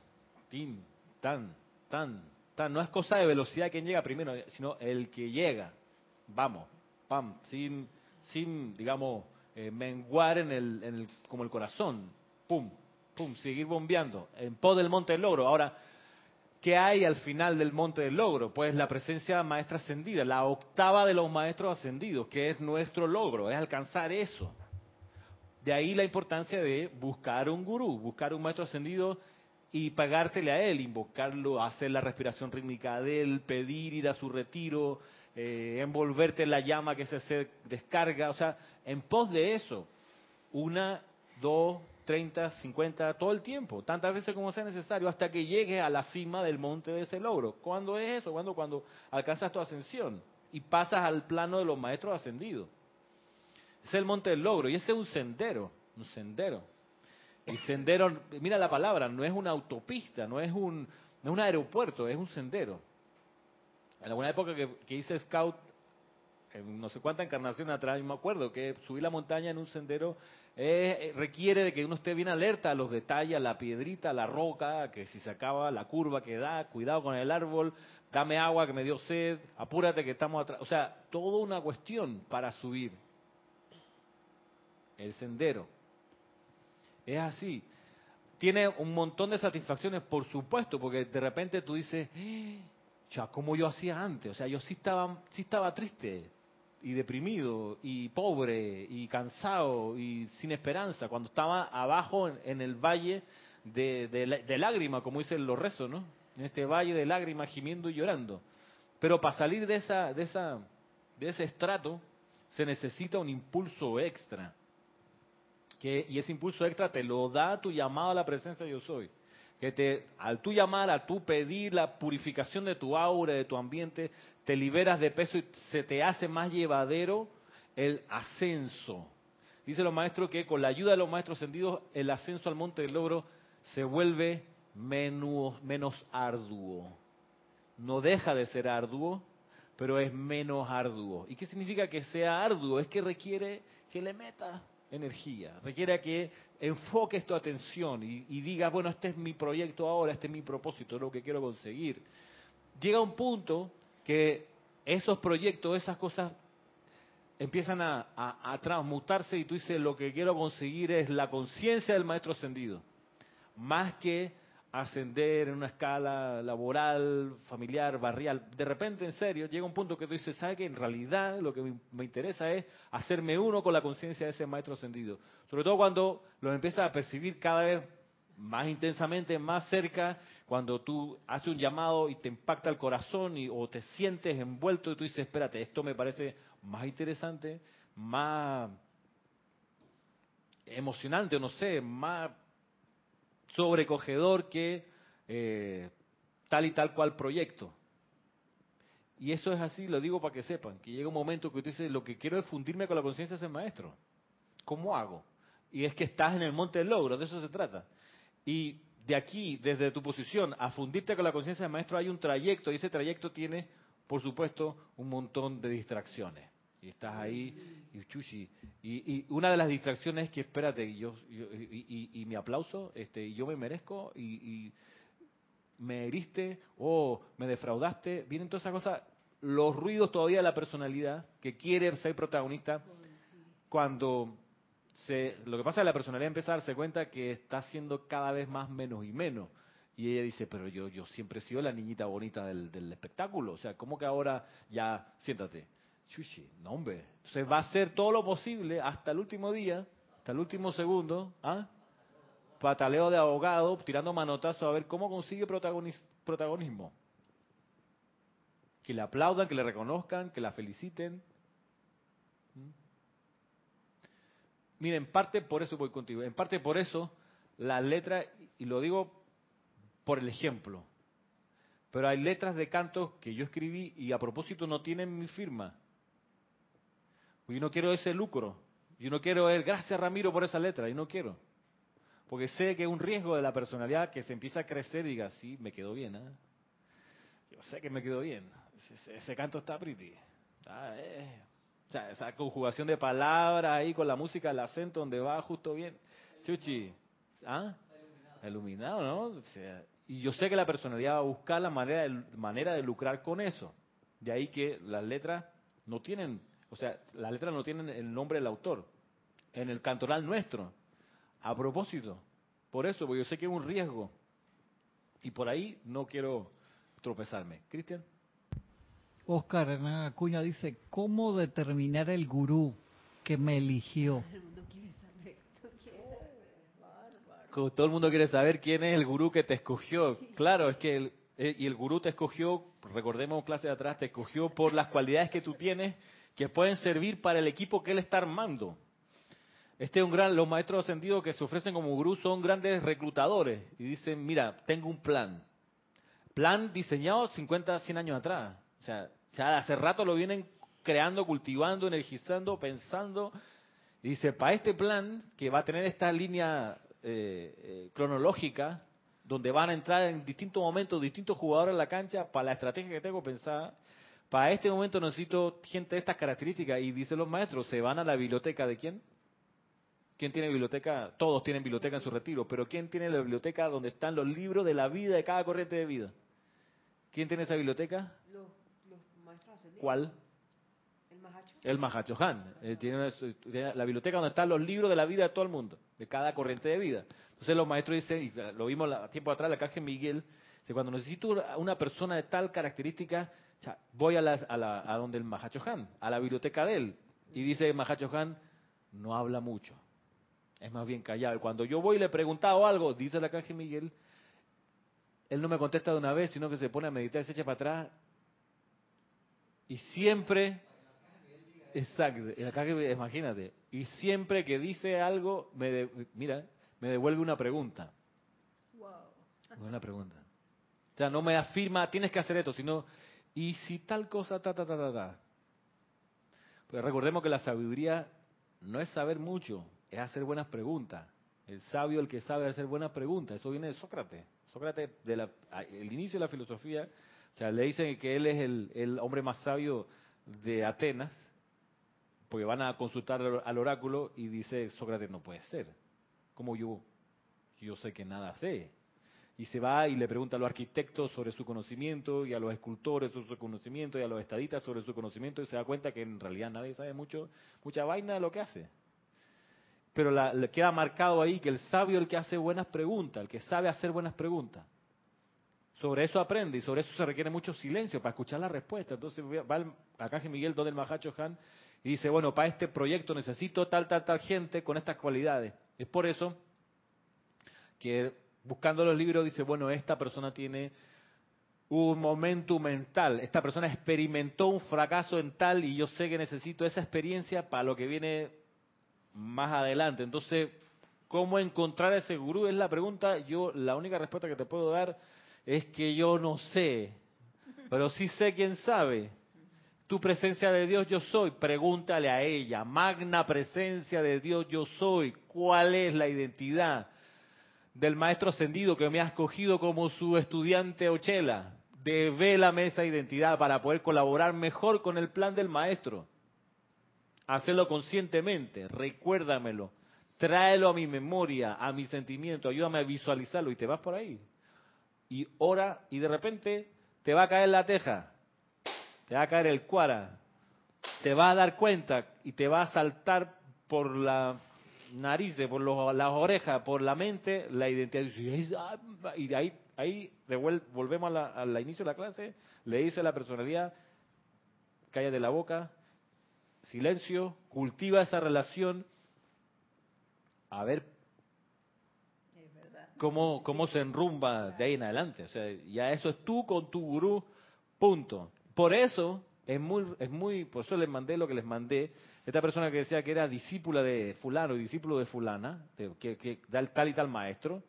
Tin, tan, tan, tan. No es cosa de velocidad quien llega primero, sino el que llega. Vamos, pam, sin, sin digamos, eh, menguar en el, en el, como el corazón pum, pum, seguir bombeando en pos del monte del logro. Ahora, ¿qué hay al final del monte del logro? Pues la presencia maestra ascendida, la octava de los maestros ascendidos, que es nuestro logro, es alcanzar eso. De ahí la importancia de buscar un gurú, buscar un maestro ascendido y pagártele a él, invocarlo, hacer la respiración rítmica de él, pedir ir a su retiro, eh, envolverte en la llama que se descarga, o sea, en pos de eso, una, dos, 30, 50, todo el tiempo, tantas veces como sea necesario, hasta que llegues a la cima del monte de ese logro. ¿Cuándo es eso? Cuando, cuando alcanzas tu ascensión y pasas al plano de los maestros ascendidos. Es el monte del logro y ese es un sendero, un sendero. Y sendero, mira la palabra, no es una autopista, no es un, no es un aeropuerto, es un sendero. En alguna época que, hice scout, en no sé cuánta encarnación atrás, me acuerdo que subí la montaña en un sendero eh, requiere de que uno esté bien alerta a los detalles, a la piedrita, a la roca, que si se acaba la curva que da, cuidado con el árbol, dame agua que me dio sed, apúrate que estamos atrás. O sea, toda una cuestión para subir el sendero. Es así. Tiene un montón de satisfacciones, por supuesto, porque de repente tú dices, eh, ya, como yo hacía antes, o sea, yo sí estaba, sí estaba triste, y deprimido y pobre y cansado y sin esperanza, cuando estaba abajo en, el valle de, de, lágrimas, como dicen los rezos, ¿no? En este valle de lágrimas gimiendo y llorando. Pero para salir de, esa, de, esa, de ese estrato se necesita un impulso extra. Que, y ese impulso extra te lo da tu llamado a la presencia de yo soy que te, al tú llamar, a tú pedir la purificación de tu aura, de tu ambiente, te liberas de peso y se te hace más llevadero el ascenso. Dice los maestros que con la ayuda de los maestros ascendidos, el ascenso al monte del logro se vuelve menos, menos arduo. No deja de ser arduo, pero es menos arduo. ¿Y qué significa que sea arduo? Es que requiere que le metas energía, requiere que enfoques tu atención y, digas, bueno, este es mi proyecto ahora, este es mi propósito, lo que quiero conseguir. Llega un punto que esos proyectos, esas cosas empiezan a, a, transmutarse y tú dices, lo que quiero conseguir es la conciencia del maestro ascendido, más que ascender en una escala laboral, familiar, barrial. De repente, en serio, llega un punto que tú dices, ¿sabes que En realidad lo que me interesa es hacerme uno con la conciencia de ese maestro ascendido. Sobre todo cuando lo empiezas a percibir cada vez más intensamente, más cerca, cuando tú haces un llamado y te impacta el corazón y, o te sientes envuelto y tú dices, espérate, esto me parece más interesante, más emocionante, no sé, más sobrecogedor que eh, tal y tal cual proyecto. Y eso es así, lo digo para que sepan, que llega un momento que tú dices, lo que quiero es fundirme con la conciencia de ese maestro. ¿Cómo hago? Y es que estás en el monte del logro, de eso se trata. Y de aquí, desde tu posición, a fundirte con la conciencia del maestro, hay un trayecto, y ese trayecto tiene, por supuesto, un montón de distracciones y estás ahí y chuchi y, una de las distracciones es que espérate y yo, y, mi aplauso este y yo me merezco y, me heriste o me defraudaste vienen todas esas cosas los ruidos todavía de la personalidad que quiere ser protagonista cuando se, lo que pasa es que la personalidad empieza a darse cuenta que está haciendo cada vez más menos y menos. Y ella dice, pero yo, yo siempre he sido la niñita bonita del, del espectáculo. O sea, ¿cómo que ahora ya, siéntate? Chuchi, no hombre. Entonces va a hacer todo lo posible hasta el último día, hasta el último segundo, ¿ah? pataleo de abogado, tirando manotazos a ver cómo consigue protagonismo. Que le aplaudan, que le reconozcan, que la feliciten. ¿Mm? Miren, en parte por eso voy contigo. En parte por eso la letra, y lo digo por el ejemplo, pero hay letras de cantos que yo escribí y a propósito no tienen mi firma. Yo no quiero ese lucro. Yo no quiero el gracias Ramiro por esa letra. Yo no quiero. Porque sé que es un riesgo de la personalidad que se empieza a crecer y diga, sí, me quedó bien. ¿eh? Yo sé que me quedó bien. Ese, canto está pretty. Eh. O sea, esa conjugación de palabras ahí con la música, el acento donde va justo bien. Chuchi, ¿ah? Iluminado, ¿no? y yo sé que la personalidad va a buscar la manera de, manera de lucrar con eso. De ahí que las letras no tienen, o sea, las letras no tienen el nombre del autor. En el cantoral nuestro, a propósito. Por eso, porque yo sé que es un riesgo. Y por ahí no quiero tropezarme. Cristian. Oscar Hernán Acuña dice, ¿cómo determinar el gurú que me eligió? Todo el mundo quiere saber quién es el gurú que te escogió. Claro, es que el, eh, y el gurú te escogió, recordemos clase de atrás, te escogió por las cualidades que tú tienes que pueden servir para el equipo que él está armando. Este es un gran, los maestros ascendidos que se ofrecen como gurú son grandes reclutadores y dicen, mira, tengo un plan. Plan diseñado 50, 100 años atrás. O sea, ya hace rato lo vienen creando, cultivando, energizando, pensando. Y dice, para este plan, que va a tener esta línea eh, eh, cronológica, donde van a entrar en distintos momentos distintos jugadores en la cancha, para la estrategia que tengo pensada, para este momento necesito gente de estas características. Y dicen los maestros, se van a la biblioteca de quién? ¿Quién tiene biblioteca? Todos tienen biblioteca en su retiro, pero ¿quién tiene la biblioteca donde están los libros de la vida de cada corriente de vida? ¿Quién tiene esa biblioteca? Los, maestros ¿Cuál? El Mahacho. El. Eh, tiene, la biblioteca donde están los libros de la vida de todo el mundo, de cada corriente de vida. Entonces los maestros dicen, y lo vimos tiempo atrás, la caja Miguel, dice, cuando necesito una persona de tal característica, voy a, la, a, donde el Mahacho Han, a la biblioteca de él. Y dice el Mahacho Han, no habla mucho es más bien callado. Cuando yo voy y le he preguntado algo, dice el arcángel Miguel, él no me contesta de una vez, sino que se pone a meditar, se echa para atrás y siempre, exacto, el arcángel, imagínate, y siempre que dice algo, me mira, me devuelve una pregunta. Wow. Una pregunta. O sea, no me afirma, tienes que hacer esto, sino, y si tal cosa, ta, ta, ta, ta, ta. Pues recordemos que la sabiduría no es saber mucho, es hacer buenas preguntas. El sabio, el que sabe hacer buenas preguntas. Eso viene de Sócrates. Sócrates, de el inicio de la filosofía, o sea, le dicen que él es el, hombre más sabio de Atenas, porque van a consultar al oráculo y dice Sócrates, no puede ser. Como yo, yo sé que nada sé. Y se va y le pregunta a los arquitectos sobre su conocimiento y a los escultores sobre su conocimiento y a los estadistas sobre su conocimiento y se da cuenta que en realidad nadie sabe mucho, mucha vaina de lo que hace pero le queda marcado ahí que el sabio es el que hace buenas preguntas, el que sabe hacer buenas preguntas. Sobre eso aprende y sobre eso se requiere mucho silencio para escuchar la respuesta. Entonces va el Arcángel Miguel, donde el Mahacho Han, y dice, bueno, para este proyecto necesito tal, tal, tal gente con estas cualidades. Es por eso que buscando los libros dice, bueno, esta persona tiene un momento mental, esta persona experimentó un fracaso en tal y yo sé que necesito esa experiencia para lo que viene más adelante. Entonces, ¿cómo encontrar a ese gurú? Es la pregunta. Yo, la única respuesta que te puedo dar es que yo no sé, pero sí sé quién sabe. Tu presencia de Dios yo soy, pregúntale a ella. Magna presencia de Dios yo soy. ¿Cuál es la identidad del maestro ascendido que me ha escogido como su estudiante Ochela? Devélame esa identidad para poder colaborar mejor con el plan del maestro. Hacerlo conscientemente, recuérdamelo, tráelo a mi memoria, a mi sentimiento, ayúdame a visualizarlo y te vas por ahí. Y ora y de repente te va a caer la teja, te va a caer el cuara, te va a dar cuenta y te va a saltar por la nariz, por las orejas, por la mente, la identidad. Y de ahí, ahí volvemos al inicio de la clase, le dice a la personalidad, de la boca, silencio, cultiva esa relación, a ver cómo, cómo se enrumba de ahí en adelante. O sea, ya eso es tú con tu gurú, punto. Por eso es muy, es muy, por eso les mandé lo que les mandé. Esta persona que decía que era discípula de fulano, discípulo de fulana, que, que da tal y tal maestro.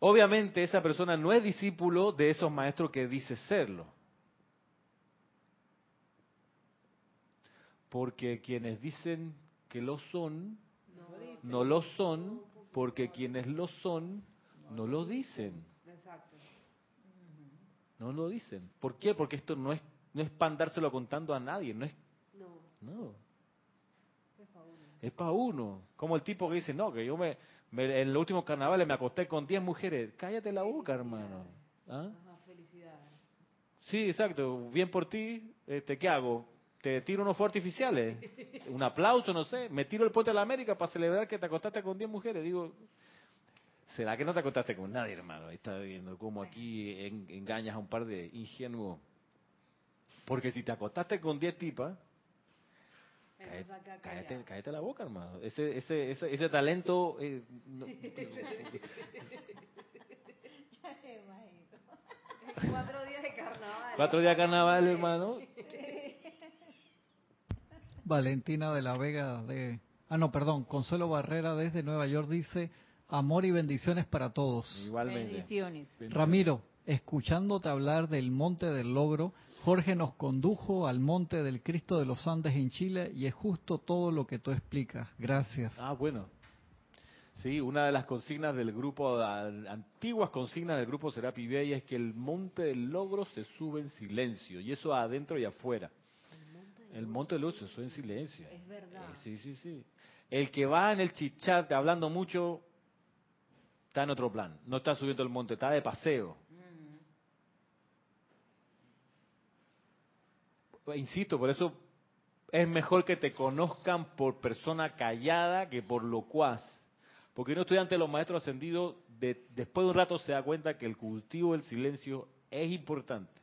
Obviamente esa persona no es discípulo de esos maestros que dice serlo. Porque quienes dicen que lo son, no lo son, porque quienes lo son, no lo dicen. No lo dicen. ¿Por qué? Porque esto no es, no es para andárselo contando a nadie, no es... No. Es para uno. Como el tipo que dice, no, que yo me, en los últimos carnavales me acosté con 10 mujeres. Cállate la boca, hermano. ¿Ah? Sí, exacto. Bien por ti. Este, ¿Qué hago? te tiro unos fuegos artificiales, (laughs) un aplauso, no sé, me tiro el puente de la América para celebrar que te acostaste con 10 mujeres. Digo, ¿será que no te acostaste con nadie, hermano? Ahí está viendo cómo aquí engañas a un par de ingenuos. Porque si te acostaste con 10 tipas, cállate, cállate, la boca, hermano. Ese, ese, ese, ese talento... Eh, (laughs) (laughs) Cuatro días de carnaval. Cuatro días de carnaval, hermano. Valentina de la Vega de... Ah, no, perdón, Consuelo Barrera desde Nueva York dice, amor y bendiciones para todos. Igualmente. Bendiciones. Ramiro, escuchándote hablar del Monte del Logro, Jorge nos condujo al Monte del Cristo de los Andes en Chile y es justo todo lo que tú explicas. Gracias. Ah, bueno. Sí, una de las consignas del grupo, antiguas consignas del grupo Serapi Bay es que el Monte del Logro se sube en silencio y eso adentro y afuera. El monte de luz, eso en silencio. Es verdad. Eh, sí, sí, sí. El que va en el chichat hablando mucho, está en otro plan. No está subiendo el monte, está de paseo. Insisto, por eso es mejor que te conozcan por persona callada que por locuaz. Porque un estudiante de los maestros ascendidos, después de un rato se da cuenta que el cultivo del silencio es importante.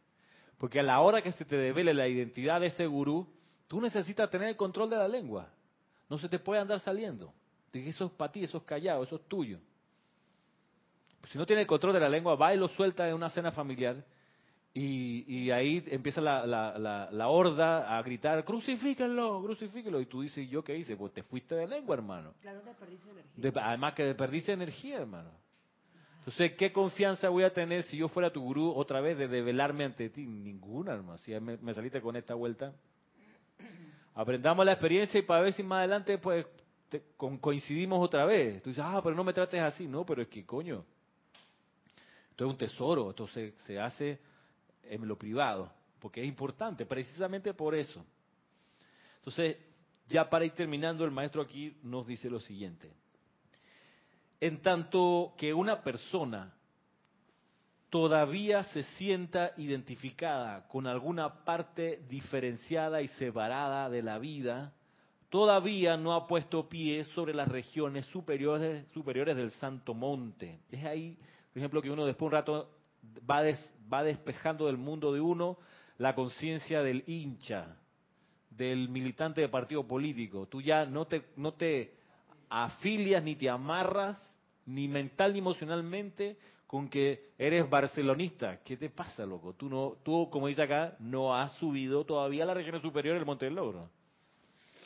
Porque a la hora que se te devele la identidad de ese gurú, Tú necesitas tener el control de la lengua. No se te puede andar saliendo. De eso es para ti, eso es callado, eso es tuyo. si no tiene el control de la lengua, va y lo suelta en una cena familiar. Y, ahí empieza la, la, horda a gritar, crucifíquenlo, crucifíquenlo. Y tú dices, ¿y yo qué hice? Pues te fuiste de lengua, hermano. Claro, desperdicio de energía. además que desperdicio energía, hermano. Entonces, ¿qué confianza voy a tener si yo fuera tu gurú otra vez de develarme ante ti? Ninguna, hermano. Si me saliste con esta vuelta. (clears throat) Aprendamos la experiencia y para ver si más adelante pues coincidimos otra vez. Tú dices, ah, pero no me trates así. No, pero es que coño, esto es un tesoro, esto se, hace en lo privado, porque es importante, precisamente por eso. Entonces, ya para ir terminando, el maestro aquí nos dice lo siguiente. En tanto que una persona todavía se sienta identificada con alguna parte diferenciada y separada de la vida, todavía no ha puesto pie sobre las regiones superiores, superiores del Santo Monte. Es ahí, por ejemplo, que uno después de un rato va, va despejando del mundo de uno la conciencia del hincha, del militante de partido político. Tú ya no te, no te afilias ni te amarras, ni mental ni emocionalmente, con que eres barcelonista. ¿Qué te pasa, loco? Tú, no, tú como dice acá, no has subido todavía a la región superior del Monte del Logro.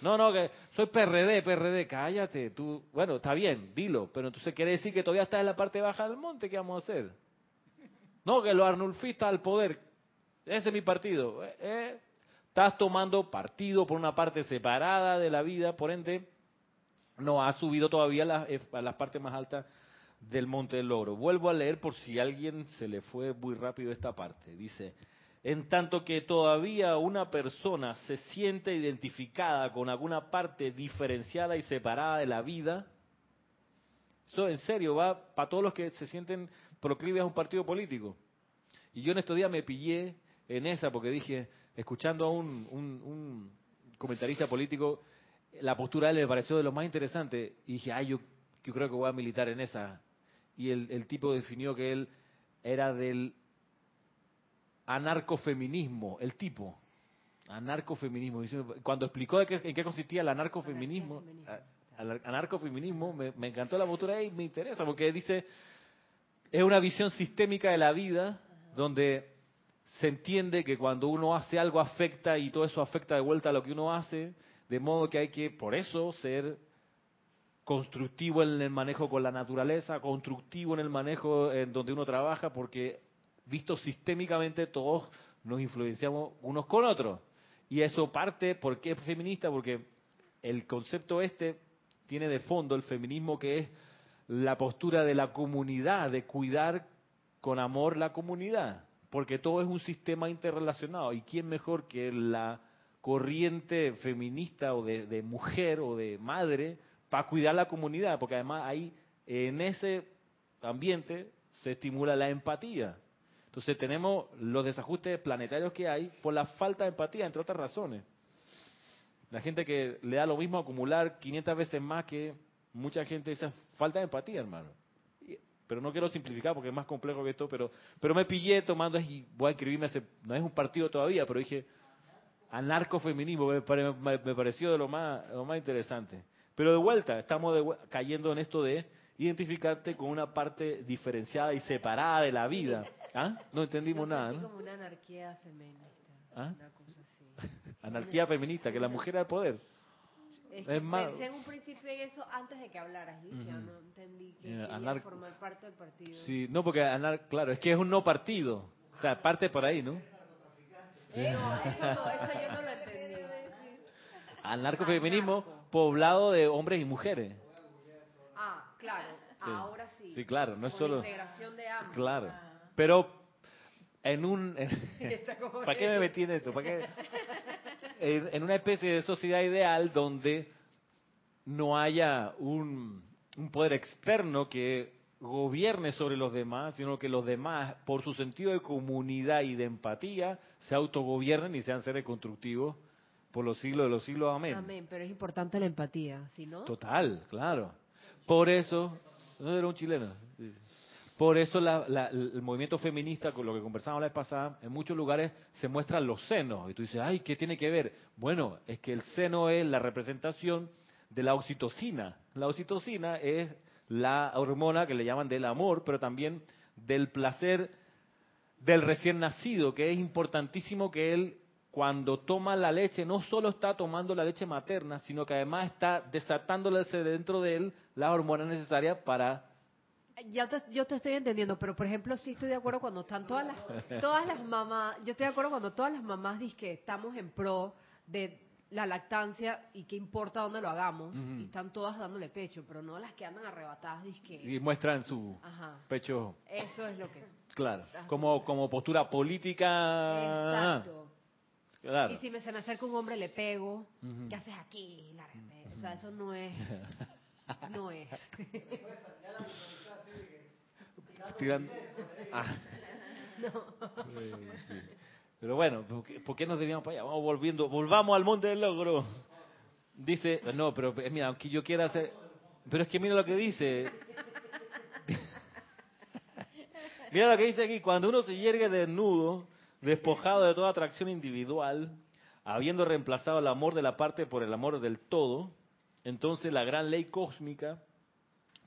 No, no, que soy PRD, PRD, cállate. Tú, bueno, está bien, dilo, pero entonces quiere decir que todavía estás en la parte baja del monte, ¿qué vamos a hacer? No, que los arnulfistas al poder, ese es mi partido. Eh, eh, estás tomando partido por una parte separada de la vida, por ende, no has subido todavía eh, a las partes más altas del Monte del Logro. Vuelvo a leer por si a alguien se le fue muy rápido esta parte. Dice, en tanto que todavía una persona se siente identificada con alguna parte diferenciada y separada de la vida, eso en serio va para todos los que se sienten proclives a un partido político. Y yo en estos días me pillé en esa porque dije, escuchando a un, un comentarista político, la postura de él me pareció de lo más interesante y dije, ay, yo, yo creo que voy a militar en esa. Y el, el tipo definió que él era del anarcofeminismo, el tipo. Anarcofeminismo. Cuando explicó en qué consistía el anarcofeminismo, anarcofeminismo, me, me encantó la postura y me interesa, porque dice, es una visión sistémica de la vida donde se entiende que cuando uno hace algo afecta y todo eso afecta de vuelta a lo que uno hace, de modo que hay que, por eso, ser constructivo en el manejo con la naturaleza, constructivo en el manejo en donde uno trabaja, porque visto sistémicamente todos nos influenciamos unos con otros. Y eso parte, ¿por qué es feminista? Porque el concepto este tiene de fondo el feminismo que es la postura de la comunidad, de cuidar con amor la comunidad, porque todo es un sistema interrelacionado. ¿Y quién mejor que la corriente feminista o de, mujer o de madre para cuidar la comunidad? Porque además ahí, en ese ambiente, se estimula la empatía. Entonces tenemos los desajustes planetarios que hay por la falta de empatía, entre otras razones. La gente que le da lo mismo acumular 500 veces más que mucha gente, esa falta de empatía, hermano. Pero no quiero simplificar porque es más complejo que esto, pero, pero me pillé tomando y voy a inscribirme, hace, no es un partido todavía, pero dije, anarcofeminismo, me, me, pareció de lo más, lo más interesante. Pero de vuelta, estamos cayendo en esto de identificarte con una parte diferenciada y separada de la vida. ¿Ah? No entendimos nada, ¿no? como una anarquía feminista. ¿Ah? (laughs) Anarquía feminista, que la mujer al poder. Es, más, pensé en un principio en eso antes de que hablaras, y ya no entendí que quería formar parte del partido. Sí, no, porque anar, claro, es que es un no partido. O sea, parte por ahí, ¿no? Eh, no, eso, eso yo no lo entendí. Anarcofeminismo poblado de hombres y mujeres. Ah, claro, ahora sí. Sí, claro, no es solo... integración de ambos. Claro, ah. pero en un... (laughs) ¿Para qué me metí en esto? ¿Para qué? (laughs) en una especie de sociedad ideal donde no haya un, poder externo que gobierne sobre los demás, sino que los demás, por su sentido de comunidad y de empatía, se autogobiernen y sean seres constructivos por los siglos de los siglos. Amén. Amén, pero es importante la empatía, ¿sí no? Total, claro. Por eso, no era un chileno. Por eso el movimiento feminista, con lo que conversamos la vez pasada, en muchos lugares se muestran los senos. Y tú dices, ay, ¿qué tiene que ver? Bueno, es que el seno es la representación de la oxitocina. La oxitocina es la hormona que le llaman del amor, pero también del placer del recién nacido, que es importantísimo que él cuando toma la leche no solo está tomando la leche materna, sino que además está desatándole dentro de él las hormonas necesarias para ya yo te estoy entendiendo, pero por ejemplo sí estoy de acuerdo cuando están todas las, todas las mamás, yo estoy de acuerdo cuando todas las mamás dicen que estamos en pro de la lactancia y qué importa dónde lo hagamos, y están todas dándole pecho, pero no las que andan arrebatadas que y muestran su pecho. Eso es lo que. Claro, como como postura política. Exacto. Claro. Y si me, se me acerca un hombre le pego, ¿qué haces aquí? La o sea, eso no es, (laughs) no es. Ah. (laughs) Pero bueno, ¿por qué, nos debíamos para allá? Vamos volviendo, volvamos al monte del logro. Dice, no, pero mira, aunque yo quiera hacer, pero es que mira lo que dice. (laughs) mira lo que dice aquí, cuando uno se yergue desnudo, despojado de toda atracción individual, habiendo reemplazado el amor de la parte por el amor del todo, entonces la gran ley cósmica,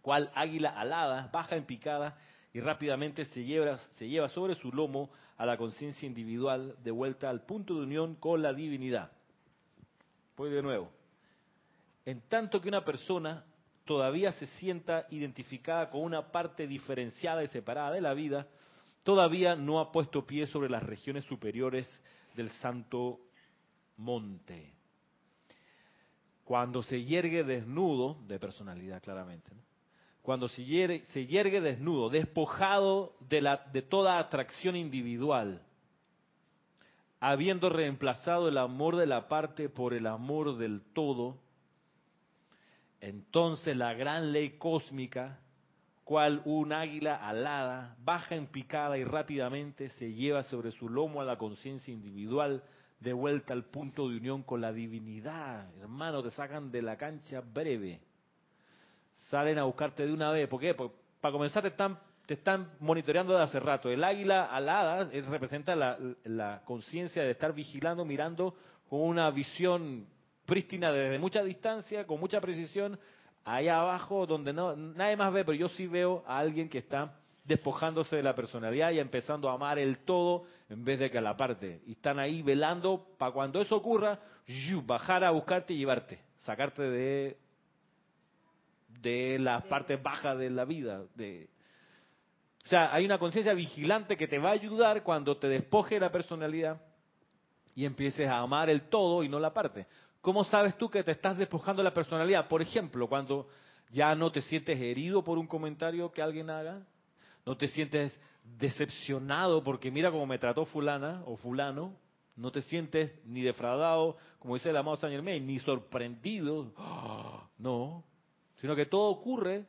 cual águila alada, baja en picada, y rápidamente se lleva, sobre su lomo a la conciencia individual de vuelta al punto de unión con la divinidad. Pues de nuevo, en tanto que una persona todavía se sienta identificada con una parte diferenciada y separada de la vida, todavía no ha puesto pie sobre las regiones superiores del santo monte. Cuando se yergue desnudo, de personalidad claramente, ¿no? Cuando se yergue, desnudo, despojado de, la, de toda atracción individual, habiendo reemplazado el amor de la parte por el amor del todo, entonces la gran ley cósmica, cual un águila alada, baja en picada y rápidamente se lleva sobre su lomo a la conciencia individual de vuelta al punto de unión con la divinidad. Hermano, te sacan de la cancha breve. Salen a buscarte de una vez. ¿Por qué? Porque para comenzar te están, te están monitoreando de hace rato. El águila alada representa la, la conciencia de estar vigilando, mirando con una visión prístina desde mucha distancia, con mucha precisión, allá abajo donde no nadie más ve, pero yo sí veo a alguien que está despojándose de la personalidad y empezando a amar el todo en vez de que a la parte. Y están ahí velando para cuando eso ocurra, bajar a buscarte y llevarte, sacarte de, de las partes bajas de la vida. De, o sea, hay una conciencia vigilante que te va a ayudar cuando te despoje de la personalidad y empieces a amar el todo y no la parte. ¿Cómo sabes tú que te estás despojando de la personalidad? Por ejemplo, cuando ya no te sientes herido por un comentario que alguien haga, no te sientes decepcionado porque mira cómo me trató fulana o fulano, no te sientes ni defraudado, como dice el amado Saint Germain, ni sorprendido, no, sino que todo ocurre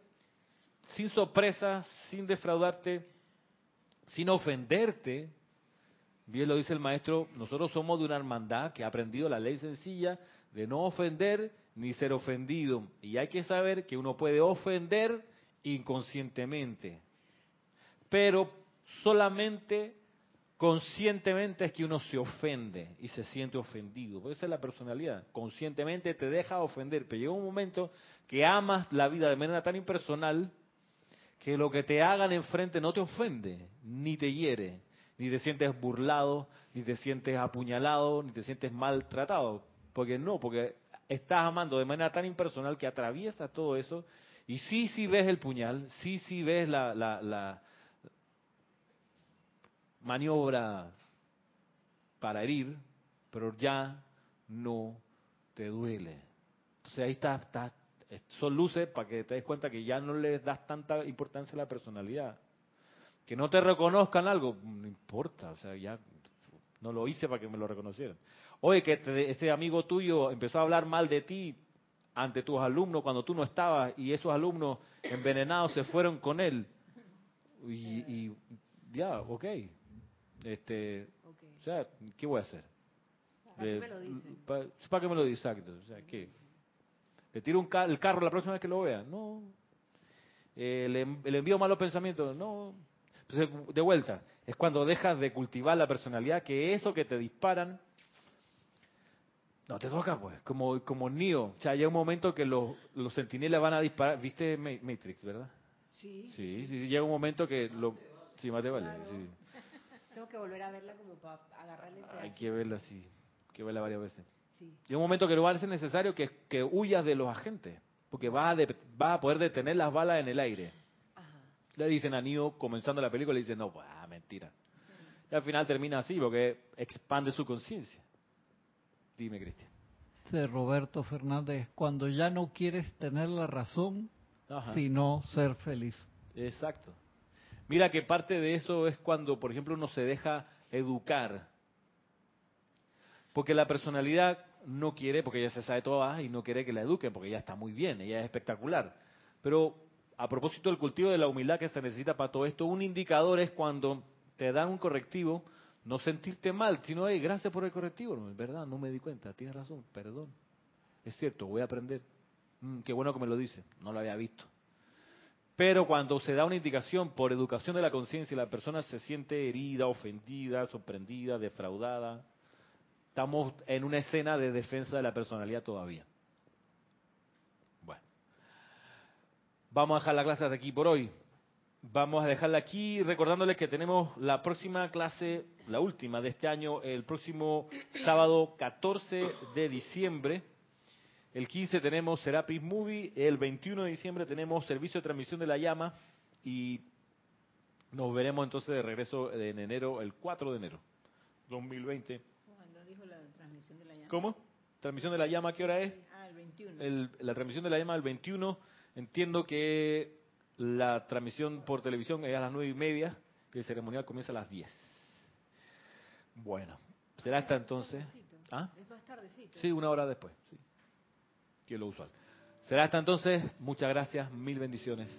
sin sorpresa, sin defraudarte, sin ofenderte. Bien lo dice el maestro, nosotros somos de una hermandad que ha aprendido la ley sencilla de no ofender ni ser ofendido. Y hay que saber que uno puede ofender inconscientemente pero solamente conscientemente es que uno se ofende y se siente ofendido. Porque esa es la personalidad. Conscientemente te deja ofender, pero llega un momento que amas la vida de manera tan impersonal que lo que te hagan enfrente no te ofende, ni te hiere, ni te sientes burlado, ni te sientes apuñalado, ni te sientes maltratado. Porque no, porque estás amando de manera tan impersonal que atraviesa todo eso y sí, sí ves el puñal, sí, sí ves la, la maniobra para herir, pero ya no te duele. Entonces ahí está, está, son luces para que te des cuenta que ya no le das tanta importancia a la personalidad. Que no te reconozcan algo, no importa, o sea, ya no lo hice para que me lo reconocieran. Oye, que ese amigo tuyo empezó a hablar mal de ti ante tus alumnos cuando tú no estabas y esos alumnos envenenados se fueron con él. Y, y ya, ok, este, O sea, ¿qué voy a hacer? ¿Para qué me lo dice? ¿Para, qué me lo dice? Exacto. O sea, ¿qué? ¿Le tiro un el carro la próxima vez que lo vea? No. Eh, ¿le, ¿le, envío malos pensamientos? No. de vuelta, es cuando dejas de cultivar la personalidad que eso que te disparan no te toca, pues. Como, como Neo. O sea, hay un momento que los, los sentinelas van a disparar. ¿Viste Matrix, verdad? Sí. Sí, sí, llega un momento que lo. Sí, más te vale. Sí. Tengo que volver a verla como para agarrarle Hay que verla, sí. Hay que verla varias veces. Sí. Y un momento que no va a ser necesario que, que huyas de los agentes, porque vas a, vas a poder detener las balas en el aire. Ajá. Le dicen a Neo, comenzando la película, le dicen, no, pues, ah, mentira. Y al final termina así, porque expande su conciencia. Dime, Cristian. De Roberto Fernández, cuando ya no quieres tener la razón, sino ser feliz. Exacto. Mira que parte de eso es cuando, por ejemplo, uno se deja educar. Porque la personalidad no quiere, porque ella se sabe todo y no quiere que la eduquen, porque ella está muy bien, ella es espectacular. Pero a propósito del cultivo de la humildad que se necesita para todo esto, un indicador es cuando te dan un correctivo, no sentirte mal, sino, hey, gracias por el correctivo, no, es verdad, no me di cuenta, tienes razón, perdón. Es cierto, voy a aprender. Mm, qué bueno que me lo dice, no lo había visto. Pero cuando se da una indicación por educación de la conciencia y la persona se siente herida, ofendida, sorprendida, defraudada, estamos en una escena de defensa de la personalidad todavía. Bueno, vamos a dejar la clase de aquí por hoy. Vamos a dejarla aquí recordándoles que tenemos la próxima clase, la última de este año, el próximo sábado 14 de diciembre el 15 tenemos Serapis Movie. El 21 de diciembre tenemos servicio de transmisión de la llama. Y nos veremos entonces de regreso en enero, el 4 de enero 2020. ¿Cuándo dijo la transmisión de la llama? ¿Cómo? ¿Transmisión de la llama qué hora es? Ah, el 21. la transmisión de la llama el 21. Entiendo que la transmisión por televisión es a las 9 y media y el ceremonial comienza a las 10. Bueno, será hasta entonces. ¿Ah? Es más tardecito. Sí, una hora después. Sí lo usual. Será hasta entonces. Muchas gracias. Mil bendiciones.